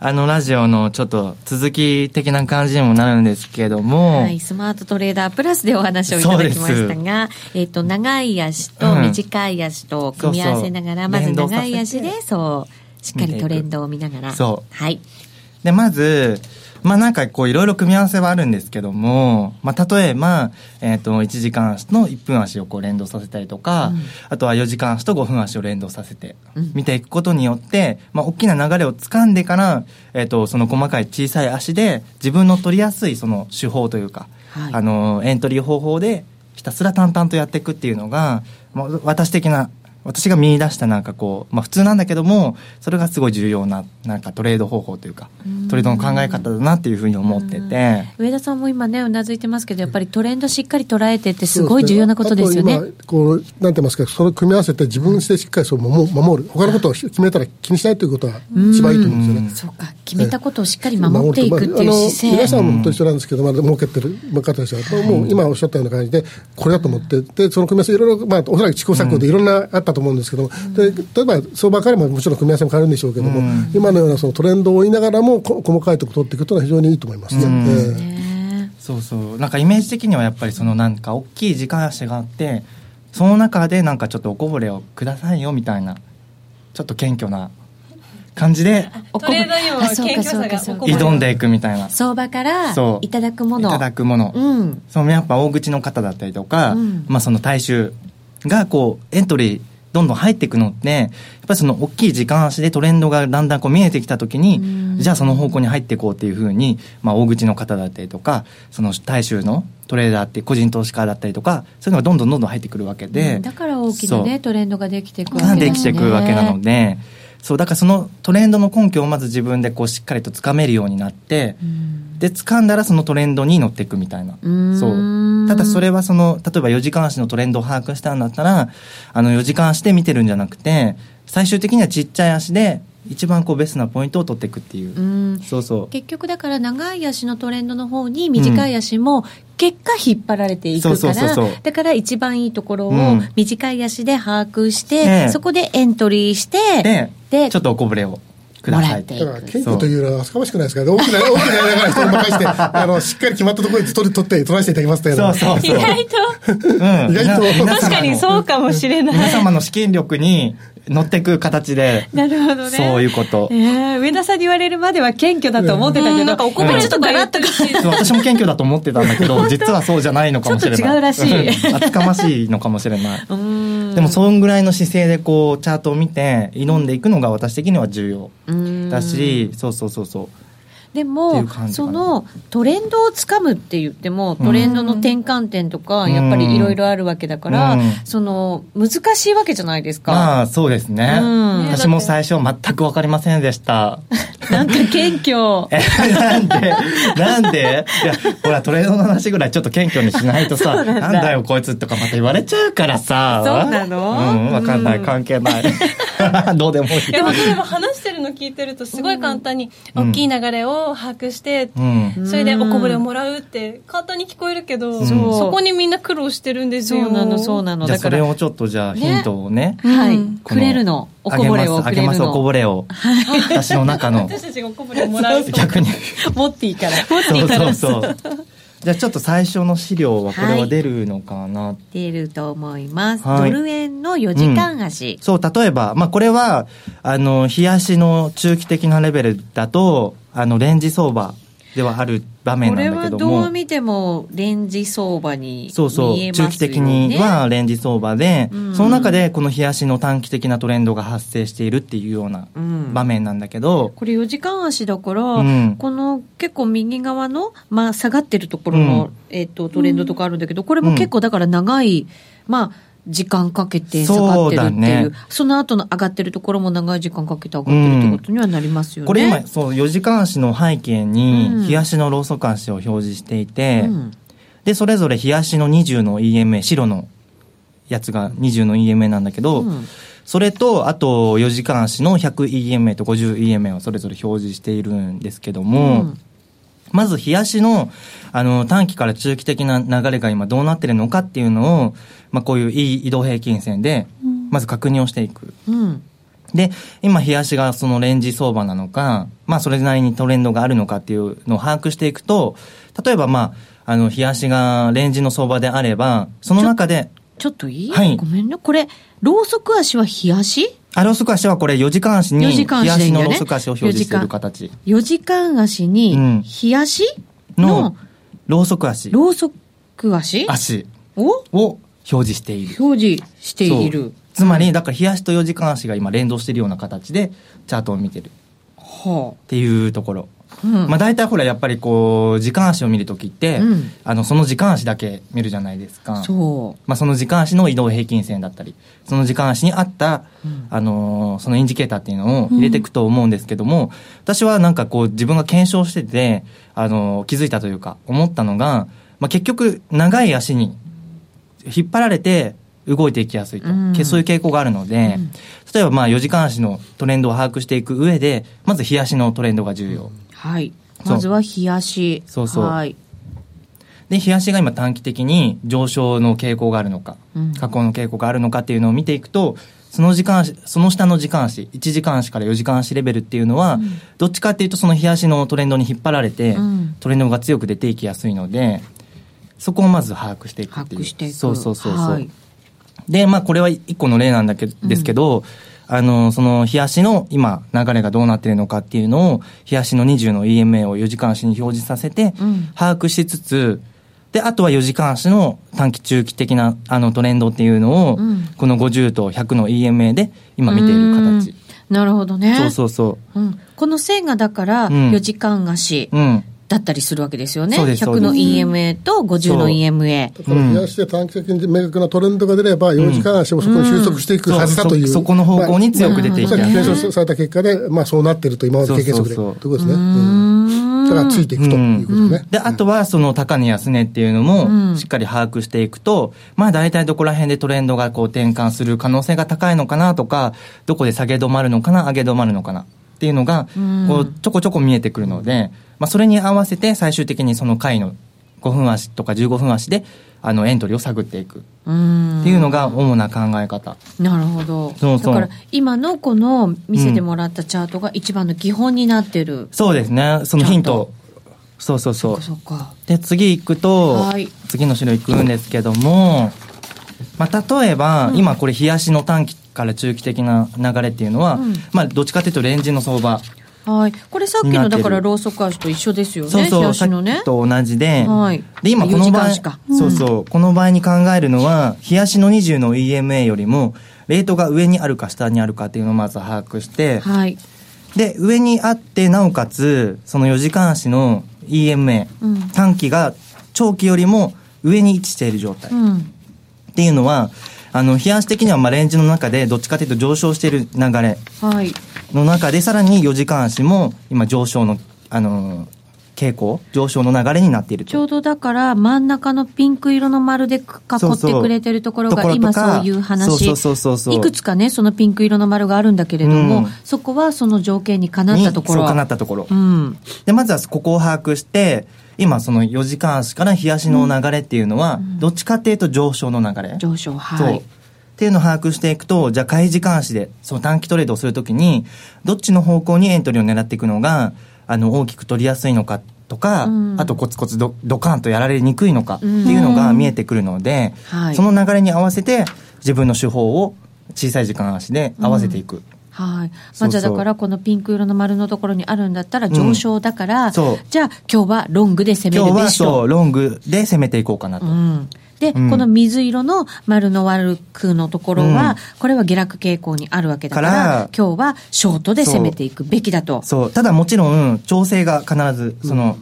あのラジオのちょっと続き的な感じにもなるんですけども、はい、スマートトレーダープラスでお話をいただきましたが、えっ、と、長い足とうん。短い足と組み合わせながら、まずそうそう。連動させて長い足で、そう、しっかりトレンドを見ながら。そうはい。で、まず、まあなんかこういろいろ組み合わせはあるんですけども、まあ例えば、えっ、と、1時間足の1分足をこう連動させたりとか、うん。あとは4時間足と5分足を連動させてうん。見ていくことによって、まあ大きな流れを掴んでから、えっ、と、その細かい小さい足で自分の取りやすいその手法というか、はい。あの、エントリー方法でひたすら淡々とやっていくっていうのが、まあ私的な、私が見出したなんかこう、まあ普通なんだけども、それがすごい重要な、なんかトレード方法というか、トレードの考え方だなっていうふうに思ってて、上田さんも今ね、うなずいてますけど、やっぱりトレンドしっかり捉えてってすごい重要なことですよね。あと今こう、なんて言いますか、それを組み合わせて自分でしっかりそう守守る。他のことを決めたら気にしないということは一番いいと思うんですよね。そうか、決めたことをしっかり守っていくっていう姿勢。皆さんも本当一緒なんですけど、まだ儲けてる方たちは、もう今おっしゃったような感じで、これだと思って、で、その組み合わせいろいろ、まあ、おそらく試行錯誤でいろんなあったと思うんですけども、で、例えば相場からももちろん組み合わせも変わるんでしょうけども、今のようなそのトレンドを追いながらも、こ細かいところを取っていくというのは非常にいいと思いますね。うんええねそうそう。なんかイメージ的にはやっぱりそのなんか大きい時間足があって、その中でなんかちょっとおこぼれをくださいよみたいな、ちょっと謙虚な感じでおこトレードにも謙虚さが挑んでいくみたいな。相場からいただくもの。いただくもの。うん。そのやっぱ大口の方だったりとか、うんまあその大衆がこうエントリーどんどん入っていくのって、やっぱりその大きい時間足でトレンドがだんだんこう見えてきたときに、じゃあその方向に入っていこうっていうふうに、まあ大口の方だったりとか、その大衆のトレーダーって個人投資家だったりとか、そういうのがどんどんどんどん入ってくるわけで、だから大きなね、トレンドができていくわけでね。きてくるわけなので、そう、だからそのトレンドの根拠をまず自分でこうしっかりとつかめるようになって、で、掴んだらそのトレンドに乗っていくみたいな。んそう。ただそれはその、例えば4時間足のトレンドを把握したんだったら、あの4時間足で見てるんじゃなくて、最終的にはちっちゃい足で一番こうベストなポイントを取っていくっていう。うんそうそう。結局だから長い足のトレンドの方に短い足も結果引っ張られていくからだから一番いいところをうん。短い足で把握して、ええ。そこでエントリーしてで、でちょっとおこぼれをくださいもらっていだから謙虚というのは厚かましくないですか大きな、大きなやりながら人に任して、あの、しっかり決まったところで取り、取って、取らせていただきますというそうそうそう。意外とうん。意外と確かにそうかもしれない。皆様の資金力に乗っていく形で、なるほどねそういうこと。えー上田さんに言われるまでは謙虚だと思ってたけど、うんなんかおこぼれちょっとガラッとか私も謙虚だと思ってたんだけど、実はそうじゃないのかもしれない。ちょっと違うらしいうん厚かましいのかもしれない。うんでも、そんぐらいの姿勢でこう、チャートを見て、挑んでいくのが私的には重要うんだし、そうそうそうそう。でもそのトレンドをつかむって言ってもトレンドの転換点とか、うん。やっぱりいろいろあるわけだから、うん。その難しいわけじゃないですか、まあ、そうですね。うん。私も最初全くわかりませんでした。なんか謙虚。え、なんで？なんで？いや、ほら、トレードの話ぐらいちょっと謙虚にしないとさ、なんだ。よこいつとかまた言われちゃうからさ。そうなの？うん、わかんない、うん関係ない。どうでもいい。でも例えば話してるの聞いてるとすごい簡単にうん。大きい流れを把握して、うん。それでおこぼれをもらうって簡単に聞こえるけど、そう。そこにみんな苦労してるんですよ。そうなのそうなの。じゃあだからそれをちょっとじゃあヒントをね。はい、うんくれるの。おこぼれをくれるあげます、あげますおこぼのれを。私の中の。私たちがおこぼれをもらうと。逆に。持っていいから。そうそうそう。じゃあちょっと最初の資料はこれは出るのかな、出ると思います、はい。ドル円の4時間足、そう、例えば、まあ、これは、あの、冷やしの中期的なレベルだと、あの、レンジ相場ではある場面これなんだけどはどうも、見てもレンジ相場にそうそう見えますよ、ね、中期的にはレンジ相場で、うん。その中でこの冷やしの短期的なトレンドが発生しているっていうようなうん。場面なんだけど、これ4時間足だから、うん。この結構右側の、まあ、下がってるところの、うん。えっとトレンドとかあるんだけど、これも結構だから長い、まあ、時間かけて下がってるっていう、ね。その後の上がってるところも長い時間かけて上がってるってことにはなりますよね。これ今、そう、4時間足の背景うん。に、冷やしのローソク足を表示していて、うん。で、それぞれ冷やしの20の EMA、白のやつが20の EMA なんだけど、うん。それと、あと4時間足の 100EMA と 50EMA をそれぞれ表示しているんですけども、うんまず、冷やしの、あの、短期から中期的な流れが今どうなってるのかっていうのを、まあ、こういういい移動平均線で、まず確認をしていく。うん。で、今、冷やしがそのレンジ相場なのか、まあ、それなりにトレンドがあるのかっていうのを把握していくと、例えば、まあ、あの、冷やしがレンジの相場であれば、その中で、ちょっといい、はい。ごめんね。これ、ローソク足は冷やしあローソク足はこれ4時間足に、4時間冷やしのローソク足を表示している形 ?4 時間足にうん、冷やしののローソク足、ローソク足？足。をを表示している。表示している。つまり、だから冷やしと4時間足が今連動しているような形で、チャートを見てる。はっていうところ。あ。うんまあ大体ほら、やっぱりこう、時間足を見るときって、うんあの、その時間足だけ見るじゃないですか。そまあその時間足の移動平均線だったり、その時間足に合った、うんあのーそのインジケーターっていうのを入れていくと思うんですけども、私はなんかこう自分が検証してて、あのー気づいたというか、思ったのが、まあ結局、長い足に引っ張られて動いていきやすいと。うんけそういう傾向があるので、うん例えばまあ4時間足のトレンドを把握していく上で、まず日足のトレンドが重要。う。はい。まずは冷やし。そうそうはい。で、日足が今短期的に上昇の傾向があるのか、うん下降の傾向があるのかっていうのを見ていくと、その時間足、その下の時間足、1時間足から4時間足レベルっていうのは、うんどっちかっていうとその日足のトレンドに引っ張られて、うんトレンドが強く出ていきやすいので、そこをまず把握していく把っていう。握していく。そうそうそうそう。はいで、まあこれは一個の例なんだけど、ですけど、あの、その、日足の今、流れがどうなってるのかっていうのを、日足の20の EMA を4時間足に表示させて、うん把握しつつ、で、あとは4時間足の短期中期的なあのトレンドっていうのを、うんこの50と100の EMA で今見ている形。うんなるほどね。そうそうそうん、この線がだからうん4時間足う。うん。だったりするわけですよね。そうですそう100です。の EMA と50の EMA。だから冷やして短期的に明確なトレンドが出れば、4時間足もそこに収束していくはずだという、そうそそこの方向に強く出ていきさっやすいき検証された結果で、まあ、そうなってると、今まで経験則で、ということですね。うん。だからついていくということね。で、あとはその高値安値っていうのもしっかり把握していくと、まあ大体どこら辺でトレンドがこう転換する可能性が高いのかなとか、どこで下げ止まるのかな、上げ止まるのかなっていうのが、こうちょこちょこ見えてくるので、まあそれに合わせて最終的にその回の5分足とか15分足で、あのエントリーを探っていくうんっていうのが主な考え方。なるほど。そうそうだから今のこの見せてもらったチャートが一番の基本になってる。そうですね、そのヒント。そうそうそう。そっか。で次行くと、はい次の資料行くんですけども、まあ、例えば、今これ冷やしの短期から中期的な流れっていうのは、うんまあ、どっちかというとレンジの相場、はい。これさっきのだからローソク足と一緒ですよね。そうそうさ冷やしのね。と同じで、はいで今この4時場合間しかそうそうこの場合に考えるのは冷やしの20の EMA よりもレートが上にあるか下にあるかっていうのをまず把握して、はい。で上にあってなおかつその4時間足の EMA、うん短期が長期よりも上に位置している状態、うん。っていうのは、あの、冷やし的にはまあレンジの中でどっちかというと上昇している流れはい。の中で、さらに4時間足も今上昇の、あの、傾向、上昇の流れになっていると。ちょうどだから真ん中のピンク色の丸で囲ってくれてるところが今そういう話そうそうそうそういくつかねそのピンク色の丸があるんだけれども、うんそこはその条件にかなったところにそう、かなったところ。うんで、まずはここを把握して、今その4時間足から冷やしの流れっていうのは、どっちかっていうと上昇の流れ。上昇そう。はいっていうのを把握していくと、じゃあ、開時間足で、その短期トレードをするときに、どっちの方向にエントリーを狙っていくのが、あの、大きく取りやすいのかとか、うんあとコツコツドドカンとやられにくいのかっていうのが見えてくるので、はいその流れに合わせて、自分の手法を小さい時間足で合わせていく。はい。まあ、じゃあだからこのピンク色の丸のところにあるんだったら上昇だから、そうじゃあ今日はロングで攻め今日るべしと。はそう、ロングで攻めていこうかなと。うん、で、うん。この水色の丸の悪くのところは、うん。これは下落傾向にあるわけだから今日はショートで攻めていくべきだと。そう。ただもちろん、調整が必ず、その、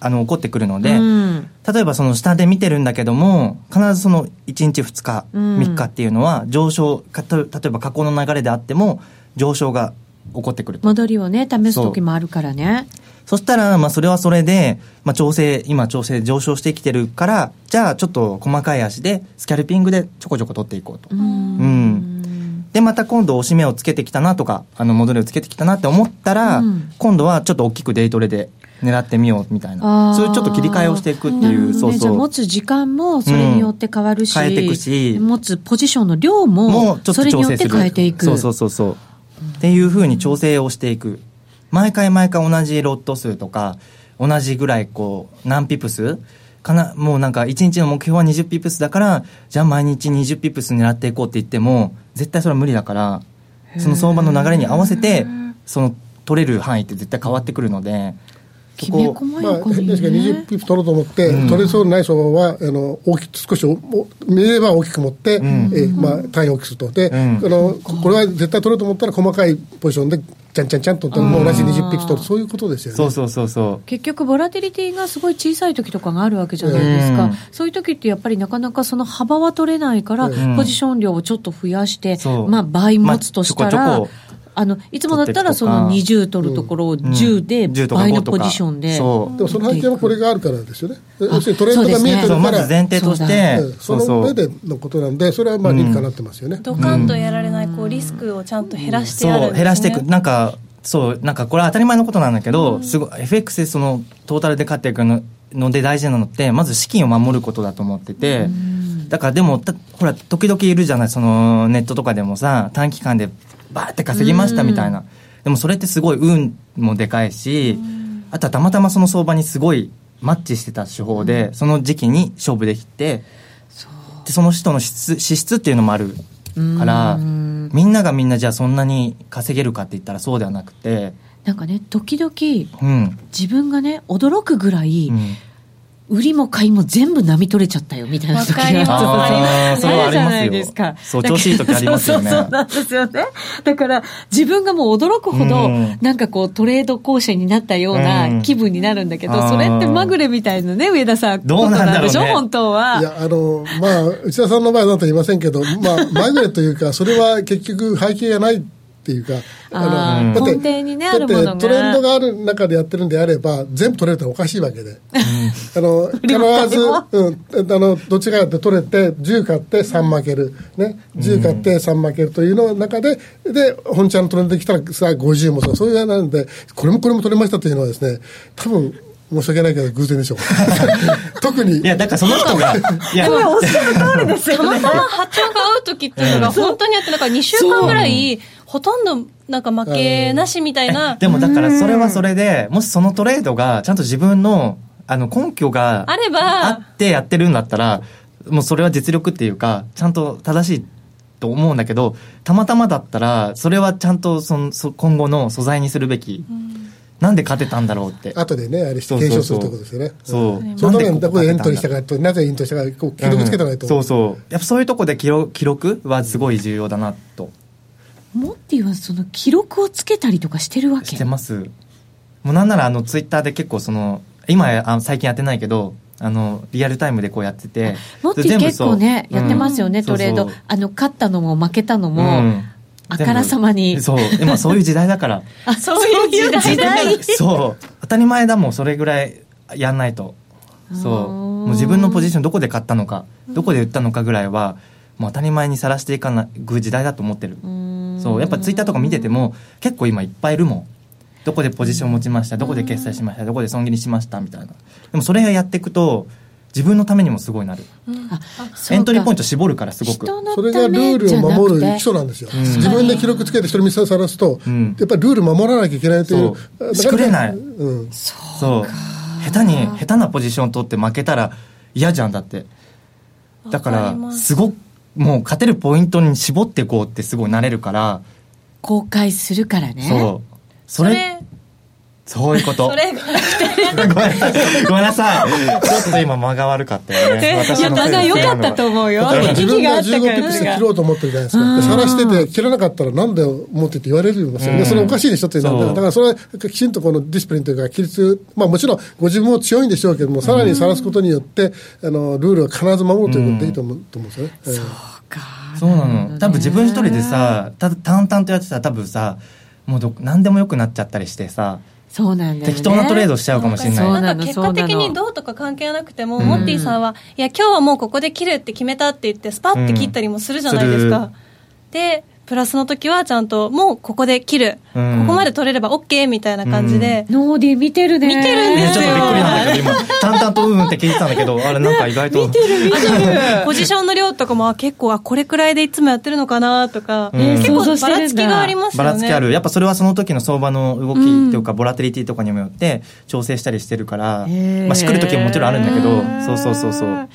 あの、起こってくるので、うん。例えばその下で見てるんだけども、必ずその1日2日、うん。3日っていうのは上昇、例えば過去の流れであっても上昇が起こってくると。戻りをね試す時もあるからね。そしたら、まあそれはそれで、まあ調整、今調整上昇してきてるから、じゃあちょっと細かい足で、スキャルピングでちょこちょこ取っていこうと。うんで、また今度押し目をつけてきたなとか、あの戻りをつけてきたなって思ったら、うん今度はちょっと大きくデイトレで狙ってみようみたいあな。ーそういうちょっと切り替えをしていくっていう、ねそうそう。じゃあ持つ時間もそれによって変わるし、うん変えていくし持つポジションの量ももそれによって。変えていく。そうそうそうそう。っていうふうに調整をしていく。毎回毎回同じロット数とか、同じぐらいこう、何ピプス？かな、もうなんか1日の目標は20ピプスだから、じゃあ毎日20ピプス狙っていこうって言っても、絶対それは無理だから、その相場の流れに合わせて、その取れる範囲って絶対変わってくるので、そきめこ細まあ、やかにね。確かに20ピップ取ろうと思って、取れそうにない相場はあの大きく少しおお見れば大きく持って、ん。えーまあ、単位を大きくすると。で、うん。あのこれは絶対取ろうと思ったら細かいポジションでちゃんちゃんちゃんと取ってもう同じ20ピップ取る。そういうことですよね。そうそうそうそう。結局ボラティリティがすごい小さい時とかがあるわけじゃないですか、うん。そういう時ってやっぱりなかなかその幅は取れないから、ん。ポジション量をちょっと増やして、まあ倍持つとしたら、まあちょこちょこあのいつもだったらその20取るところを10で10とか5とか倍のポジションで、そう。でもその背景はこれがあるからですよね。要するにトレンドが見えてそうるから、まず前提として。ええ、そそうそう。の上でのことなんで、それはまあ理にかなってますよね。ドカンとやられないこうリスクをちゃんと減らしてやるんです、ね、そう。減らしていく。なんかそう。なんかこれは当たり前のことなんだけど、すごい FX でそのトータルで勝っていくのので大事なのってまず資金を守ることだと思ってて、だからでもたほら時々いるじゃないそのネットとかでもさ短期間でバーって稼ぎましたみたいな、でもそれってすごい運もでかいし、あとはたまたまその相場にすごいマッチしてた手法で、その時期に勝負できてでその人の質資質っていうのもあるからみんながみんなじゃあそんなに稼げるかって言ったらそうではなくて。なんかね時々うん、自分がね驚くぐらい、うん売りも買いも全部波取れちゃったよみたいな時が。わかります。あーそれはありじゃないですか。そう調子いい時ありますよね。そうそうそうなんですよねだから自分がもう驚くほど、うん。なんかこうトレード講師になったような気分になるんだけど、うんそれってまぐれみたいなね上田さんどうなんでしょ本当は。いや、あの、まあ、内田さんの場合はなんと言いませんけど、まあ、まぐれというか、それは結局背景がないっていうか、あーだって根底にねだってあるものがトレンドがある中でやってるんであれば、全部取れるっておかしいわけで。あの、必ず、うん、あの、どっちかやって取れて、10買って3負ける。ね。10買って3負けるというの中で、で、本ちゃんのトレンドできたらさ、50もそう、そういうのなんで、これもこれも取れましたというのはですね、多分、申し訳ないけど偶然でしょう。特に。いやだからその人が いやおっしゃる通りですよたまたま波長が合う時っていうのが本当にあって、なんか2週間ぐらい、ほとんどなんか負けなしみたいな、でもだからそれはそれでもしそのトレードがちゃんと自分のあの根拠があれば。あってやってるんだったらもうそれは実力っていうかちゃんと正しいと思うんだけどたまたまだったらそれはちゃんとそのそ今後の素材にするべき、なんで勝てたんだろうって。後でね、あれしてそうそう。検証すそうるということですよね。そう。うんそのためにどこでエントリーしたかかと、なぜエントリーしたか、こう記録つけてないと。そうそう。やっぱそういうとこで記録記録はすごい重要だなとモッティはその記録をつけたりとかしてるわけ？してます。もうなんならあのツイッターで結構その今あ最近やってないけどあのリアルタイムでこうやってて。モッティ結構ね、やってますよね、うん。トレード。あの、勝ったのも負けたのうも、ん。あからさまに。そう。でもそういう時代だから。あ、そういう時代？そう。当たり前だもんそれぐらいやんないと。そう。もう自分のポジションどこで買ったのかどこで売ったのかぐらいはもう当たり前にさらしていかない時代だと思ってるそうやっぱツイッターとか見てても結構今いっぱいいるもん。どこでポジション持ちましたどこで決済しましたどこで損切りしましたみたいな。でもそれやっていくと自分のためにもすごいなる。エントリーポイント絞るからすごく。それがルールを守る基礎なんですよ、ん自分で記録つけて人に見せさらすと、うん。やっぱりルール守らなきゃいけないという作れない。うん、そう。下手に下手なポジション取って負けたら嫌じゃんだって。だからすごくもう勝てるポイントに絞っていこうってすごいなれるから公開するからね。そうそれそういうこと。それが、ごめんなさい。ごめんなさい。ちょっと今間が悪かったよね。私いや、の。間が良かったと思うよ。だから自分が息があった15から。ピックス切ろうと思ってるじゃないですか。でさらしてて、切らなかったらなんで思ってって言われるんですよそれおかしいでしょっていうのは、そう。だからそれはきちんとこのディスプリンというか、規律、まあもちろんご自分も強いんでしょうけども、さらにさらすことによって、あの、ルールは必ず守るということでいいと思うと思うんですよね。ええそうなの。多分自分一人でさた淡々とやってたら多分さもうど何でもよくなっちゃったりしてさそうなんだよね。適当なトレードしちゃうかもしれない。なんか結果的にどうとか関係なくても、モッティさんは、いや、今日はもうここで切るって決めたって言って、スパッて切ったりもするじゃないですか。うん。で、プラスの時はちゃんと、もうここで切る。うん。ここまで取れれば OK みたいな感じで、ノーディー見てるね。見てるんですよ。ちょっとびっくりなんだけど今淡々とうんって聞いてたんだけどあれなんか意外と。ポジションの量とかも、あ結構、あ、これくらいでいつもやってるのかなとか、うん。結構ばらつきがありますよね。ばらつきある。やっぱそれはその時の相場の動きっていうか、ボラテリティとかにもよって調整したりしてるから、まあ、しくる時ももちろんあるんだけどそうそうそうそう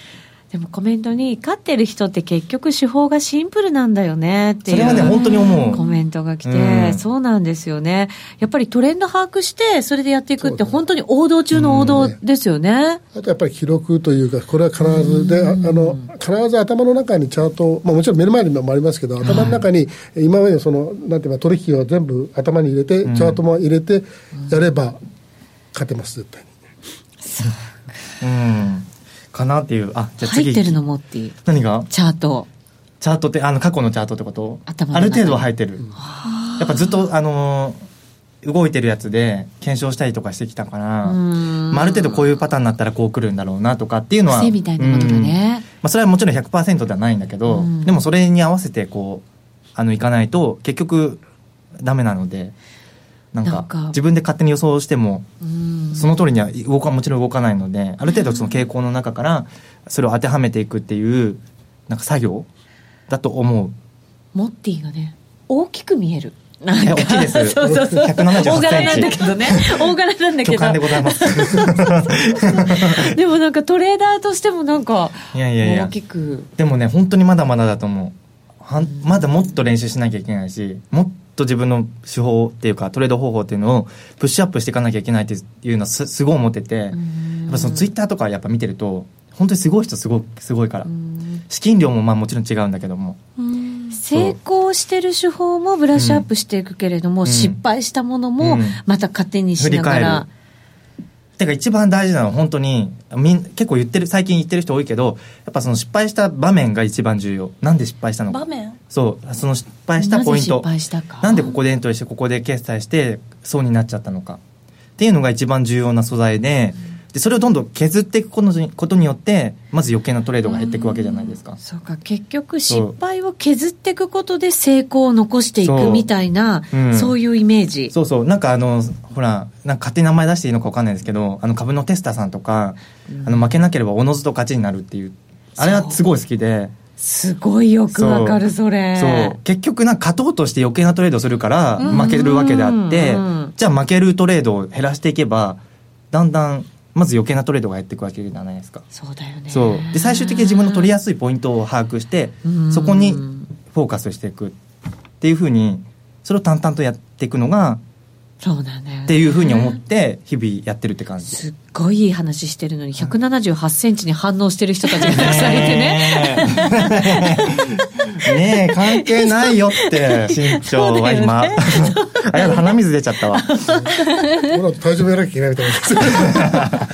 でもコメントに、勝ってる人って結局手法がシンプルなんだよねっていう。それはね本当に思うコメントが来て、うんそうなんですよね。やっぱりトレンド把握して、それでやっていくって本当に王道中の王道ですよね。あとやっぱり記録というか、これは必ずで、ああの必ず頭の中にチャートを、まあ、もちろん目の前にもありますけど、頭の中に今までその、なんていうか、取引を全部頭に入れて、チャートも入れてやれば、勝てます、絶対に。うんかなっていう。あじゃあ次。入ってるのもっていう。何が？チャート。チャートってあの過去のチャートってこと？頭ある程度は入ってる。やっぱずっとあのー動いてるやつで検証したりとかしてきたから、ん。まあ、ある程度こういうパターンになったらこう来るんだろうなとかっていうのは癖みたいなものがね。うん。まあ、それはもちろん100%ではないんだけど、うん。でもそれに合わせてこうあのいかないと結局ダメなのでなんか自分で勝手に予想してもうんその通りには動かもちろん動かないのである程度その傾向の中からそれを当てはめていくっていうなんか作業だと思うモッティがね、大きく見える。なんいや大きいです そうそうそう。178大柄なんだけどね。大柄なんだけ巨漢でど。ございます でもなんかトレーダーとしてもなんか、いやいやいや大きく。でもね本当にまだまだだと思うはんまだもっと練習しなきゃいけないしもっと自分の手法っていうかトレード方法っていうのをプッシュアップしていかなきゃいけないっていうのはすすごい思っててやっぱそのツイッターとかやっぱ見てると本当にすごい人すごすごいから。資金量もまあもちろん違うんだけども。成功してる手法もブラッシュアップしていくけれども、うん。失敗したものもうん。また糧にしながら、てか一番大事なのは本当にみん結構言ってる最近言ってる人多いけどやっぱその失敗した場面が一番重要。なんで失敗したのか。場面？そうその失敗したポイント。なんでここでエントリーしてここで決済してそうになっちゃったのか。っていうのが一番重要な素材で,、でそれをどんどん削っていくことによってまず余計なトレードが減っていくわけじゃないですか、そうか。結局失敗を削っていくことで成功を残していくそうみたいなそう,、うん。いうイメージ。そうそう。なんかあのほらなんか勝手に名前出していいのか分かんないですけどあの株のテスターさんとか、あの負けなければおのずと勝ちになるっていう。あれはすごい好きですごいよくわかるそれ。そう。結局な勝とうとして余計なトレードをするから負けるわけであってうん。じゃあ負けるトレードを減らしていけばだんだんまず余計なトレードが減っていくわけじゃないですか。そうだよね。そう。で最終的に自分の取りやすいポイントを把握してうん。そこにフォーカスしていくっていうふうにそれを淡々とやっていくのがそうなんだよね。っていうふうに思って日々やってるって感じ。すっごいいい話してるのに178センチに反応してる人たちがたくさんいてね。ねえ関係ないよって身長は今、あやだ鼻水出ちゃったわ。俺ら体重もやらなきゃいけないみたい。な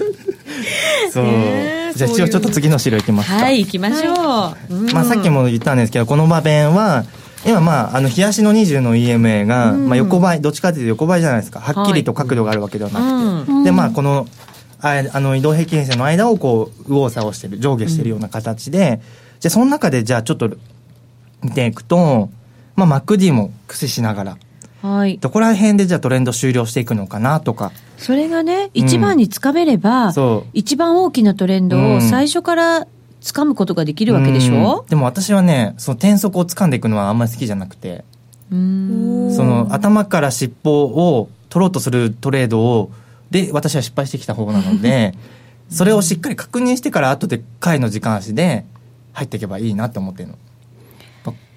そう、ねえじゃあ一応ちょっと次の資料いきますか、はい行きましょう、うんまあ、さっきも言ったんですけどこの場面は今まああの冷やしの20の EMA が、まあ、横ばいどっちかというと横ばいじゃないですか。はっきりと角度があるわけではなくて、うでまあこのああの移動平均線の間をこう右往左往してる上下してるような形で、じゃあその中でじゃあちょっと見ていくと、まあ、MacD も駆使しながらはい。どこら辺でじゃあトレンド終了していくのかなとか。それがね一番につかめれば、そう。一番大きなトレンドを最初から掴むことができるわけでしょ？うん。でも私はねその転速を掴んでいくのはあんまり好きじゃなくて。うん。その頭から尻尾を取ろうとするトレードをで私は失敗してきた方なので それをしっかり確認してから後で回の時間足で入っていけばいいなって思ってるの。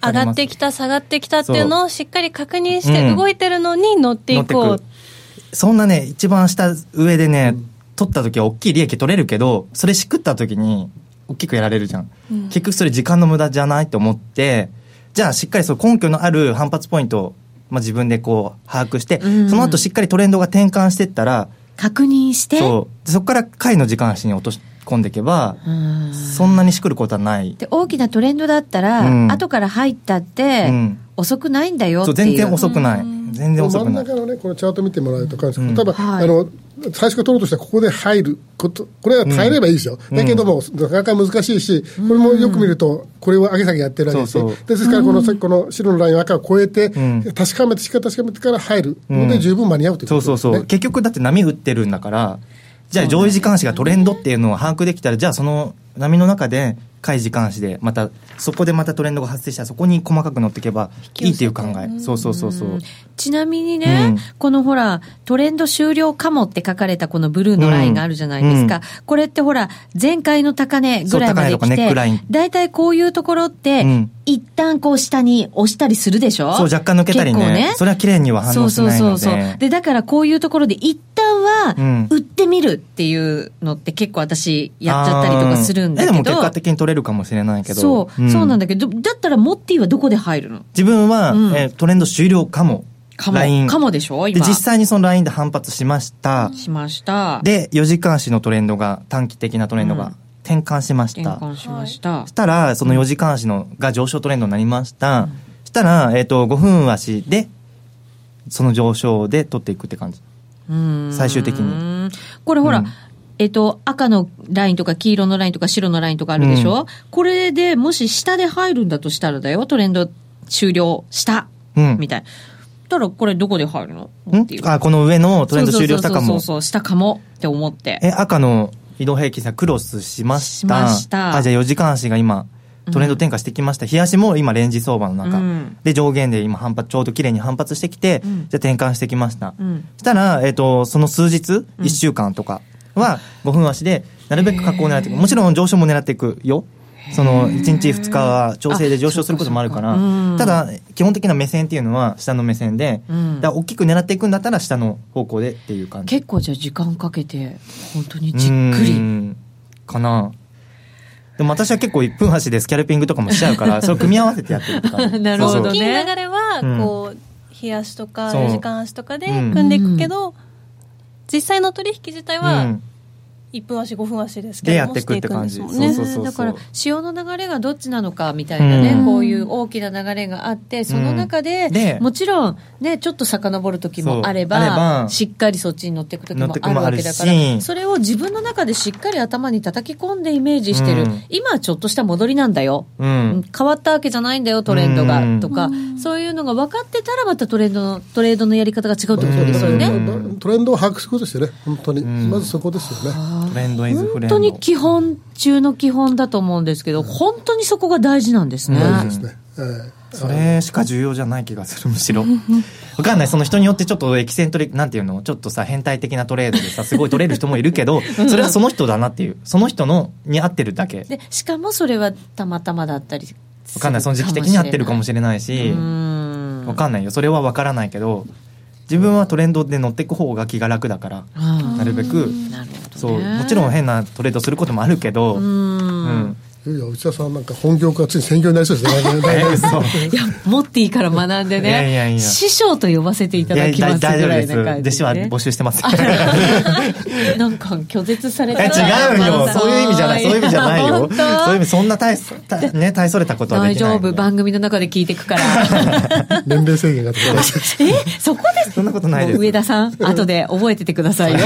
上がってきた下がってきたっていうのをしっかり確認してうん。動いてるのに乗っていこう。乗ってく。そんなね一番下上でね、取った時は大きい利益取れるけどそれしくった時に大きくやられるじゃん、結局それ時間の無駄じゃないと思ってじゃあしっかりそう根拠のある反発ポイントを、まあ、自分でこう把握して、うん。その後しっかりトレンドが転換していったら確認して。そう。でそこから回の時間足に落とし込んでいけば、うんそんなにしくることはない。で大きなトレンドだったら、うん。後から入ったって、うん。遅くないんだよっていう。そう全然遅くない、全然遅真くない。ん中のね、このチャート見てもらうと分かるんですけど、うん。例えば、はい。あの、最初から取ろうとしたらここで入ること、これは耐えればいいですよ。だけども、なかなか難しいし、これもよく見ると、これを上げ下げやってるわけですよ。そうそう。でですから、この、この白のラインを赤を越えて、ん。確かめて、しっかり確かめてから入る。ので、十分間に合うというそうそうことですね。そう、結局だって波打ってるんだからじゃあ上位時間足がトレンドっていうのを把握できたらじゃあその波の中で下位時間足でまたそこでまたトレンドが発生したらそこに細かく乗っていけばいいっていう考え。そうそうそうそう。ちなみにね、うん。このほら、トレンド終了かもって書かれたこのブルーのラインがあるじゃないですか。うん。これってほら、前回の高値ぐらいまで来てネックライン、だい。たいこういうところって、うん。一旦こう下に押したりするでしょ？そう若干抜けたりね。結構それは綺麗には反応しないので。そうそうそうそう。で、だからこういうところで一旦はうん、売ってみるっていうのって結構私やっちゃったりとかするんだけど。でも結果的に取れるかもしれないけど。そう、そうなんだけど、だったらモッティはどこで入るの？自分は、うんえートレンド終了かも。かも。ライン。かもでしょ？で今。実際にそのラインで反発しました。しました。で4時間足のトレンドが短期的なトレンドがうん。転換しまし転た、換しました。そ。したら、その4時間足のが上昇トレンドになりました。そしたら、えっ、と、5分足で、その上昇で取っていくって感じ。最終的に。これほら、うんえっと、赤のラインとか黄色のラインとか白のラインとかあるでしょ、これでもし下で入るんだとしたらだよ、トレンド終了した、うん。みたいな。たらこれどこで入るの？ん？っていうあ、この上のトレンド終了したかもそうそう。したかもって思って。え、赤の移動平均線クロスしました。しあ、じゃあ4時間足が今、トレンド転換してきました。日足も今レンジ相場の中。うんで、上限で今反発、ちょうど綺麗に反発してきて、んじゃあ転換してきました。うんそしたら、えっ、と、その数日、1週間とかは、5分足で、なるべく格好を狙っていく。もちろん上昇も狙っていくよ。その1日2日は調整で上昇することもあるから。ただ基本的な目線っていうのは下の目線で、うん。だから大きく狙っていくんだったら下の方向でっていう感じ。結構じゃあ時間かけて本当にじっくうりんかな。でも私は結構1分足でスキャルピングとかもしちゃうから それを組み合わせてやってるって感じ。なるほどね。そうそう。金流れはうんこう日足とかそう。4時間足とかでうん。組んでいくけど、実際の取引自体は1分足5分足ですけでやっていくって感じですもんね。そうそうそうだから潮の流れがどっちなのかみたいなね、うん。こういう大きな流れがあってその中で,、でもちろんねちょっと遡る時もあればそうあればしっかりそっちに乗っていく時もあるわけだからそれを自分の中でしっかり頭に叩き込んでイメージしてる、うん。今はちょっとした戻りなんだよ、うん。変わったわけじゃないんだよトレンドが、うん。とか、そういうのが分かってたらまたトレンドのトレードのやり方が違うってことですよね、うんトレンドを把握することですよね、本当に、ん。まずそこですよね。トレンドイズフレンド。本当に基本中の基本だと思うんですけど、本当にそこが大事なんですね。大事ですね。ええ。それしか重要じゃない気がするむしろ。わかんない。その人によってちょっとエキセントリなんていうのちょっとさ変態的なトレードでさすごい取れる人もいるけどそれはその人だなっていう。その人のに合ってるだけ。で、しかもそれはたまたまだったりするわかんない。その時期的に合ってるかもしれないし。れない。わかんないよ。それはわからないけど自分はトレンドで乗っていく方が気が楽だからうんなるべくなるほそう。もちろん変なトレードすることもあるけどう。うんんいや内田さんなんか本業からついに専業になりそうですね。いや、持っていいから学んでね。いやいやいや。師匠と呼ばせていただきます大丈夫ぐらいな感です。弟子は。募集してます。なんか拒絶されえた違うよ。そういう意味じゃない。そういう意味じゃないよ。そういう意味そんな大ね大それたことはで大きないんで丈夫。番組の中で聞いていくから。年齢制限がえ？そこです。そんなことないです。上田さん後で覚えててくださいよ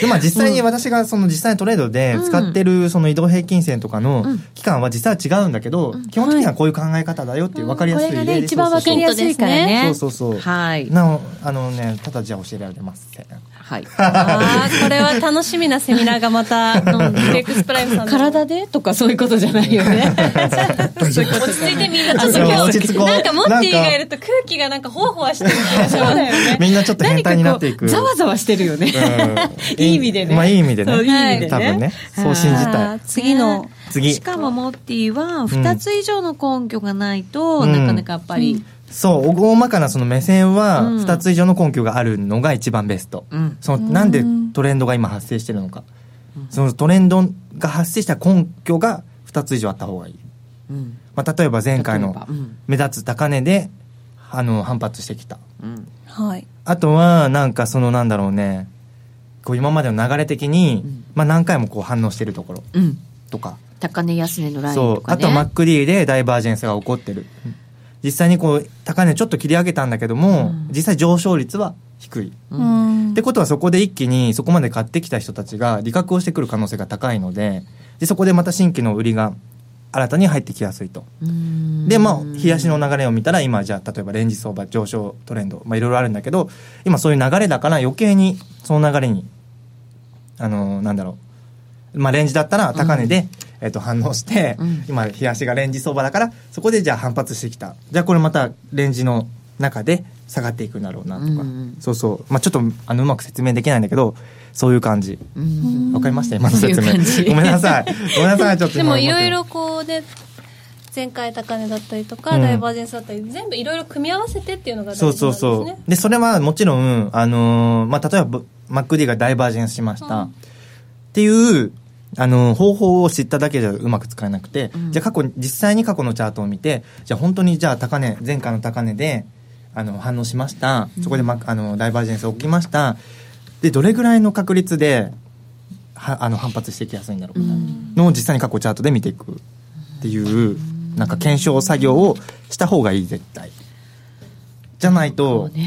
でまあ実際に私がその実際のトレードで使ってるその移動平均線とかの期間は実際は違うんだけど、基本的にはこういう考え方だよっていう分かりやすいこれが例でね一番分かりやすいからね。そうそうそう。はい。なおあのねただじゃ教えられてますはい。ああこれは楽しみなセミナーがまたフレックスプライムさんの。体でとかそういうことじゃないよね。落ち着いてみんなちょっと今落ち着こう。日なんかモッティがいると空気がなんかほわほわしてる。気がしますよねみんなちょっと変態になっていく。何かこうざわざわしてるよね、うん。いい意味でね。まあいい意味でね。そういい意味でね。多分ね。そう信じたい。次の。次。しかもモッティは2つ以上の根拠がないと、うん。なかなかやっぱり、そう大まかなその目線はうん。2つ以上の根拠があるのが一番ベスト、うん。そのなんでトレンドが今発生してるのか、そのトレンドが発生した根拠が2つ以上あった方がいい、うん。まあ、例えば前回の目立つ高値であの反発してきた。うん。はい。あとはなんかそのなんだろうね。こう今までの流れ的に、うん。まあ、何回もこう反応してるところうん。とか。高値安値のラインそう。とかねあとは MacD でダイバージェンスが起こってる実際にこう高値ちょっと切り上げたんだけども、うん。実際上昇率は低い、ううん。んってことはそこで一気にそこまで買ってきた人たちが利確をしてくる可能性が高いのででそこでまた新規の売りが新たに入ってきやすいと。うん。でまあ冷やしの流れを見たら今じゃあ例えばレンジ相場上昇トレンドまあいろいろあるんだけど今そういう流れだから余計にその流れにあのなんだろう。まあレンジだったら高値で、えっと反応して、うん。今冷やしがレンジ相場だからそこでじゃあ反発してきた。じゃあこれまたレンジの中で下がっていくんだろうなとか、うんそうそう。まあちょっとあのうまく説明できないんだけどそういう感じ。うん。わかりました？今の説明。ごめんなさい。ごめんなさい。ちょっとで今もいろいろこうね前回高値だったりとか、うん。ダイバージェンスだったり全部いろいろ組み合わせてっていうのが大そう事そうなんですね。そう。で、それはもちろん、あのーまあ、例えば、MacD がダイバージェンスしました。うん。っていう、あのー方法を知っただけじゃうまく使えなくて、うんじゃあ過去、実際に過去のチャートを見て、じゃあ本当にじゃあ高値、前回の高値で、あの、反応しました。そこで、ま、あの、ダイバージェンス起きました。で、どれぐらいの確率で、は、あの、反発してきやすいんだろうな、のを実際に過去チャートで見ていくっていう、なんか検証作業をした方がいい、絶対。じゃないと、うん、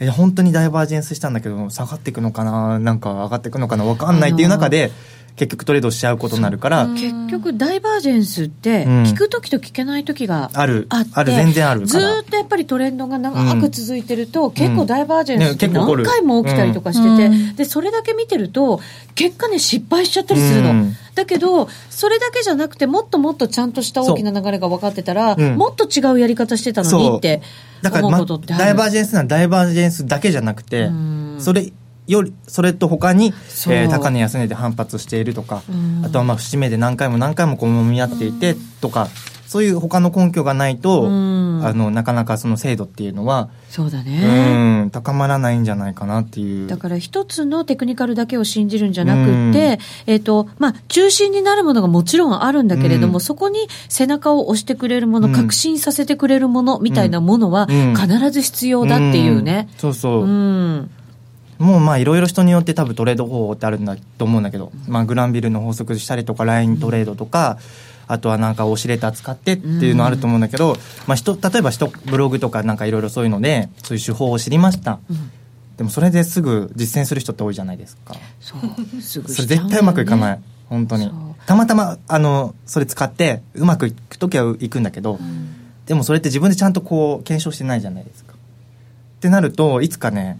え本当にダイバージェンスしたんだけど下がっていくのかななんか上がっていくのかな分かんないっていう中で結局トレードしちゃうことになるから、結局ダイバージェンスってうん。聞く時と聞けない時がある。あってある。全然あるずから。ーっとやっぱりトレンドが長く続いてると、結構ダイバージェンスねって何回も起きたりとかしてて、うん。でそれだけ見てると結果ね失敗しちゃったりするの、うん。だけどそれだけじゃなくてもっともっとちゃんとした大きな流れが分かってたら、うん。もっと違うやり方してたのにって思う。まことってあるダイバージェンスならダイバージェンスだけじゃなくてうん。それよりそれと他に、えー高値安値で反発しているとか、あとはまあ節目で何回も何回もこう揉み合っていてとか、そういう他の根拠がないと、うん。あのなかなかその精度っていうのは、そうだうね。ん高まらないんじゃないかなっていう。だから一つのテクニカルだけを信じるんじゃなくって、えっ、と、まあ、中心になるものがもちろんあるんだけれども、うん。そこに背中を押してくれるもの、うん。確信させてくれるものみたいなものはうん。必ず必要だっていうね。ん。そうそう、うん。もうまあいろいろ人によって多分トレード方法ってあるんだと思うんだけど、まあ、グランビルの法則したりとかライントレードとか、あとはなんかオシレーター使ってっていうのあると思うんだけど、まあ、人例えば人ブログとかなんかいろいろそういうのでそういう手法を知りました、でもそれですぐ実践する人って多いじゃないですか。そう。すぐそれ絶対うまくいかない、い。本当に。たまたまあのそれ使ってうまくいく時はいくんだけど、でもそれって自分でちゃんとこう検証してないじゃないですか。ってなるといつかね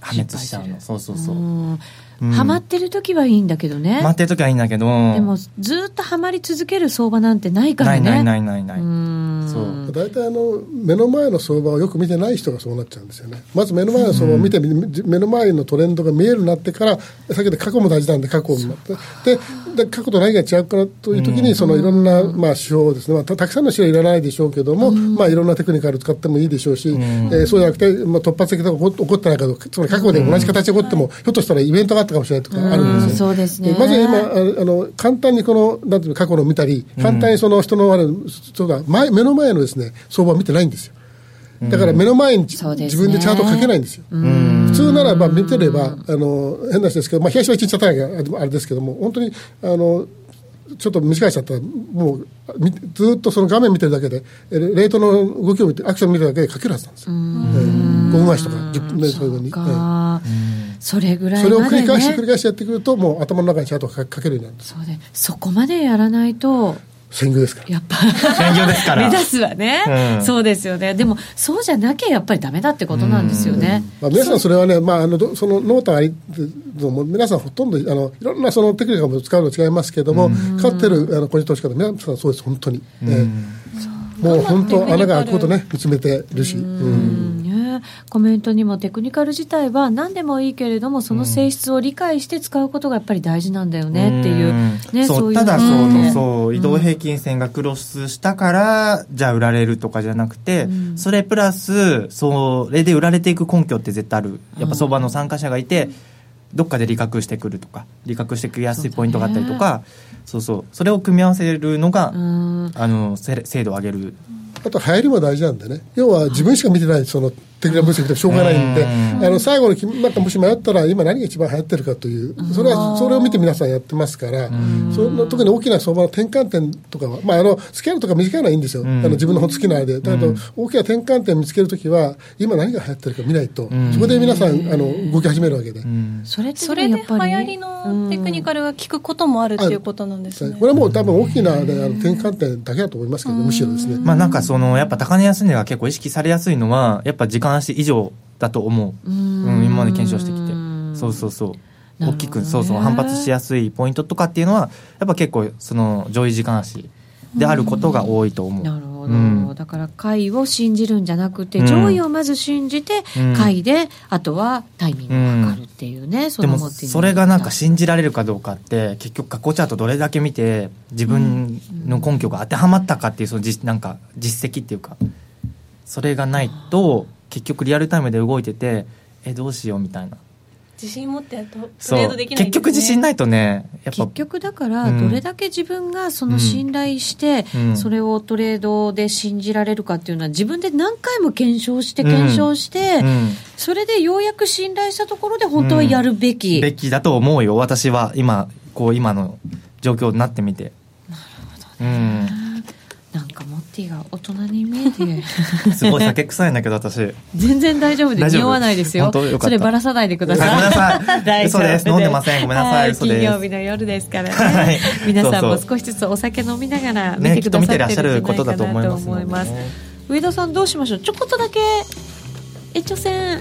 破滅しちゃうの。そうそうそう、うん。うん。ハマってる時はいいんだけどね。待ってる時はいいんだけど。でも、ずっとハマり続ける相場なんてないからね。ないないないないない、うんそう。大体あの目の前の相場をよく見てない人がそうなっちゃうんですよね。まず目の前の相場を見て、目の前のトレンドが見えるようになってから先ほど過去も大事なんで過去を見ってでで過去と何が違うかという時に、そのいろんな、まあ、手法をですね、まあ、たたくさんの種類いらないでしょうけども、まあ、いろんなテクニカル使ってもいいでしょうし、えーそうじゃなくて、まあ、突発的なことが起こってないかどうかつまり過去で同じ形で起こっても、ひょっとしたらイベントがあったかもしれないとかあるんですよ、そうですね。まず今ああの簡単にこのなんていうの過去のを見たり簡単にその人のあれそうだ前目の前のですね相場を見てないんですよ。だから目の前に、ね。自分でチャートをかけないんですよ。普通ならば見てればあの変な話ですけど、まあ、東は一日経たないからあれですけども本当にあのちょっと短いしちゃったらもうみずっとその画面見てるだけでえレートの動きを見てアクション見てるだけで書けるはずなんですよ、えー5分足とか10分でそういうふうに、それぐらいそれを繰り返して繰ねり返してやってくるともう頭の中にチャートを書けるようになるそうでそこまでやらないと専業ですから。やっぱ。専業ですから。目指すはね、うん。そうですよね。でもそうじゃなきゃやっぱりダメだってことなんですよね、まあ、皆さんそれはね、まあ、あのどその濃淡ありのも皆さんほとんどあのいろんなそのテクニカルも使うの違いますけども、勝ってるあの個人投資家の皆さんそうです本当に、えーもう本当穴が開くことね見つめてるし、うん。うんね、コメントにもテクニカル自体は何でもいいけれどもその性質を理解して使うことがやっぱり大事なんだよねっていう、ね、そういうただそのねうそう移動平均線がクロスしたからじゃあ売られるとかじゃなくて、それプラスそれで売られていく根拠って絶対ある。やっぱ相場の参加者がいて、どっかで利確してくるとか利確してきやすいポイントがあったりとかそう,、そうそれを組み合わせるのが、うん。あのせ精度を上げる。あと流行りも大事なんでね。要は自分しか見てないそのテクニカル分析でもしょうがないんで、あの最後にきなんかもし迷ったら今何が一番流行ってるかというそれはそれを見て皆さんやってますから、その特に大きな相場の転換点とかは、まあ、あのスキャルとか短いのはいいんですよ、あの自分の好きなあれで。だけど、大きな転換点見つけるときは今何が流行ってるか見ないと、そこで皆さんあの動き始めるわけで。それってそれで流やっぱり行りのテクニカルが効くこともあるっていうことなんですね。これはもう多分大きな、ね、あの転換点だけだと思いますけど、むしろですね。まあなんかそのやっぱ高値安値が結構意識されやすいのはやっぱ時間足以上だと思う、うん、今まで検証してきて。そうそうそう。大きくそうそう反発しやすいポイントとかっていうのはやっぱ結構その上位時間足であることが多いと思う、なるほど、うん。だから買いを信じるんじゃなくて、うん。上位をまず信じて、うん。買いであとはタイミングを測るっていうね、そでもそれがなんか信じられるかどうかって結局過去チャートどれだけ見て自分の根拠が当てはまったかっていうその実なんか実績っていうかそれがないと結局リアルタイムで動いててえどうしようみたいな。自信持ってやるとトそうレードできない結局自信ないとねやっぱ。結局だから、うん。どれだけ自分がその信頼して、うん。それをトレードで信じられるかっていうのは自分で何回も検証して検証して、うん。それでようやく信頼したところで本当はやるべき、べきだと思うよ。私は今こう今の状況になってみて。なるほどね、なんかティが大人に見えて。うん、すごい酒臭いんだけど私。全然大丈夫で大丈夫？匂わないですよ。そればらさないでください。ごめんなさい。大丈夫。嘘です。飲んでません。ごめんなさい。金曜日の夜ですからね、はい。皆さんも少しずつお酒飲みながら見ねてくださってるんじゃないかなと思います。ね上田さんどうしましょう？ちょこっとだけ。延長戦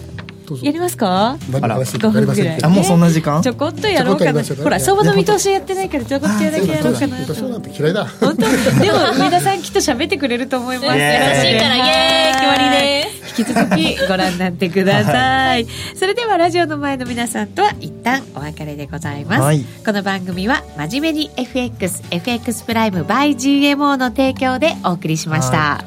やりますか？あら5分ぐらい。あもうそんな時間？ちょこっとやろうかな。ほら相場の見通しやってないからちょこっとだけやろうかな私なんて嫌いだ。本当？でも上田さんきっと喋ってくれると思います。よろしいからイエーイ決まりです引き続きご覧になってください。それではラジオの前の皆さんとは一旦お別れでございます。この番組は真面目に FXFX プライム by GMO の提供でお送りしました、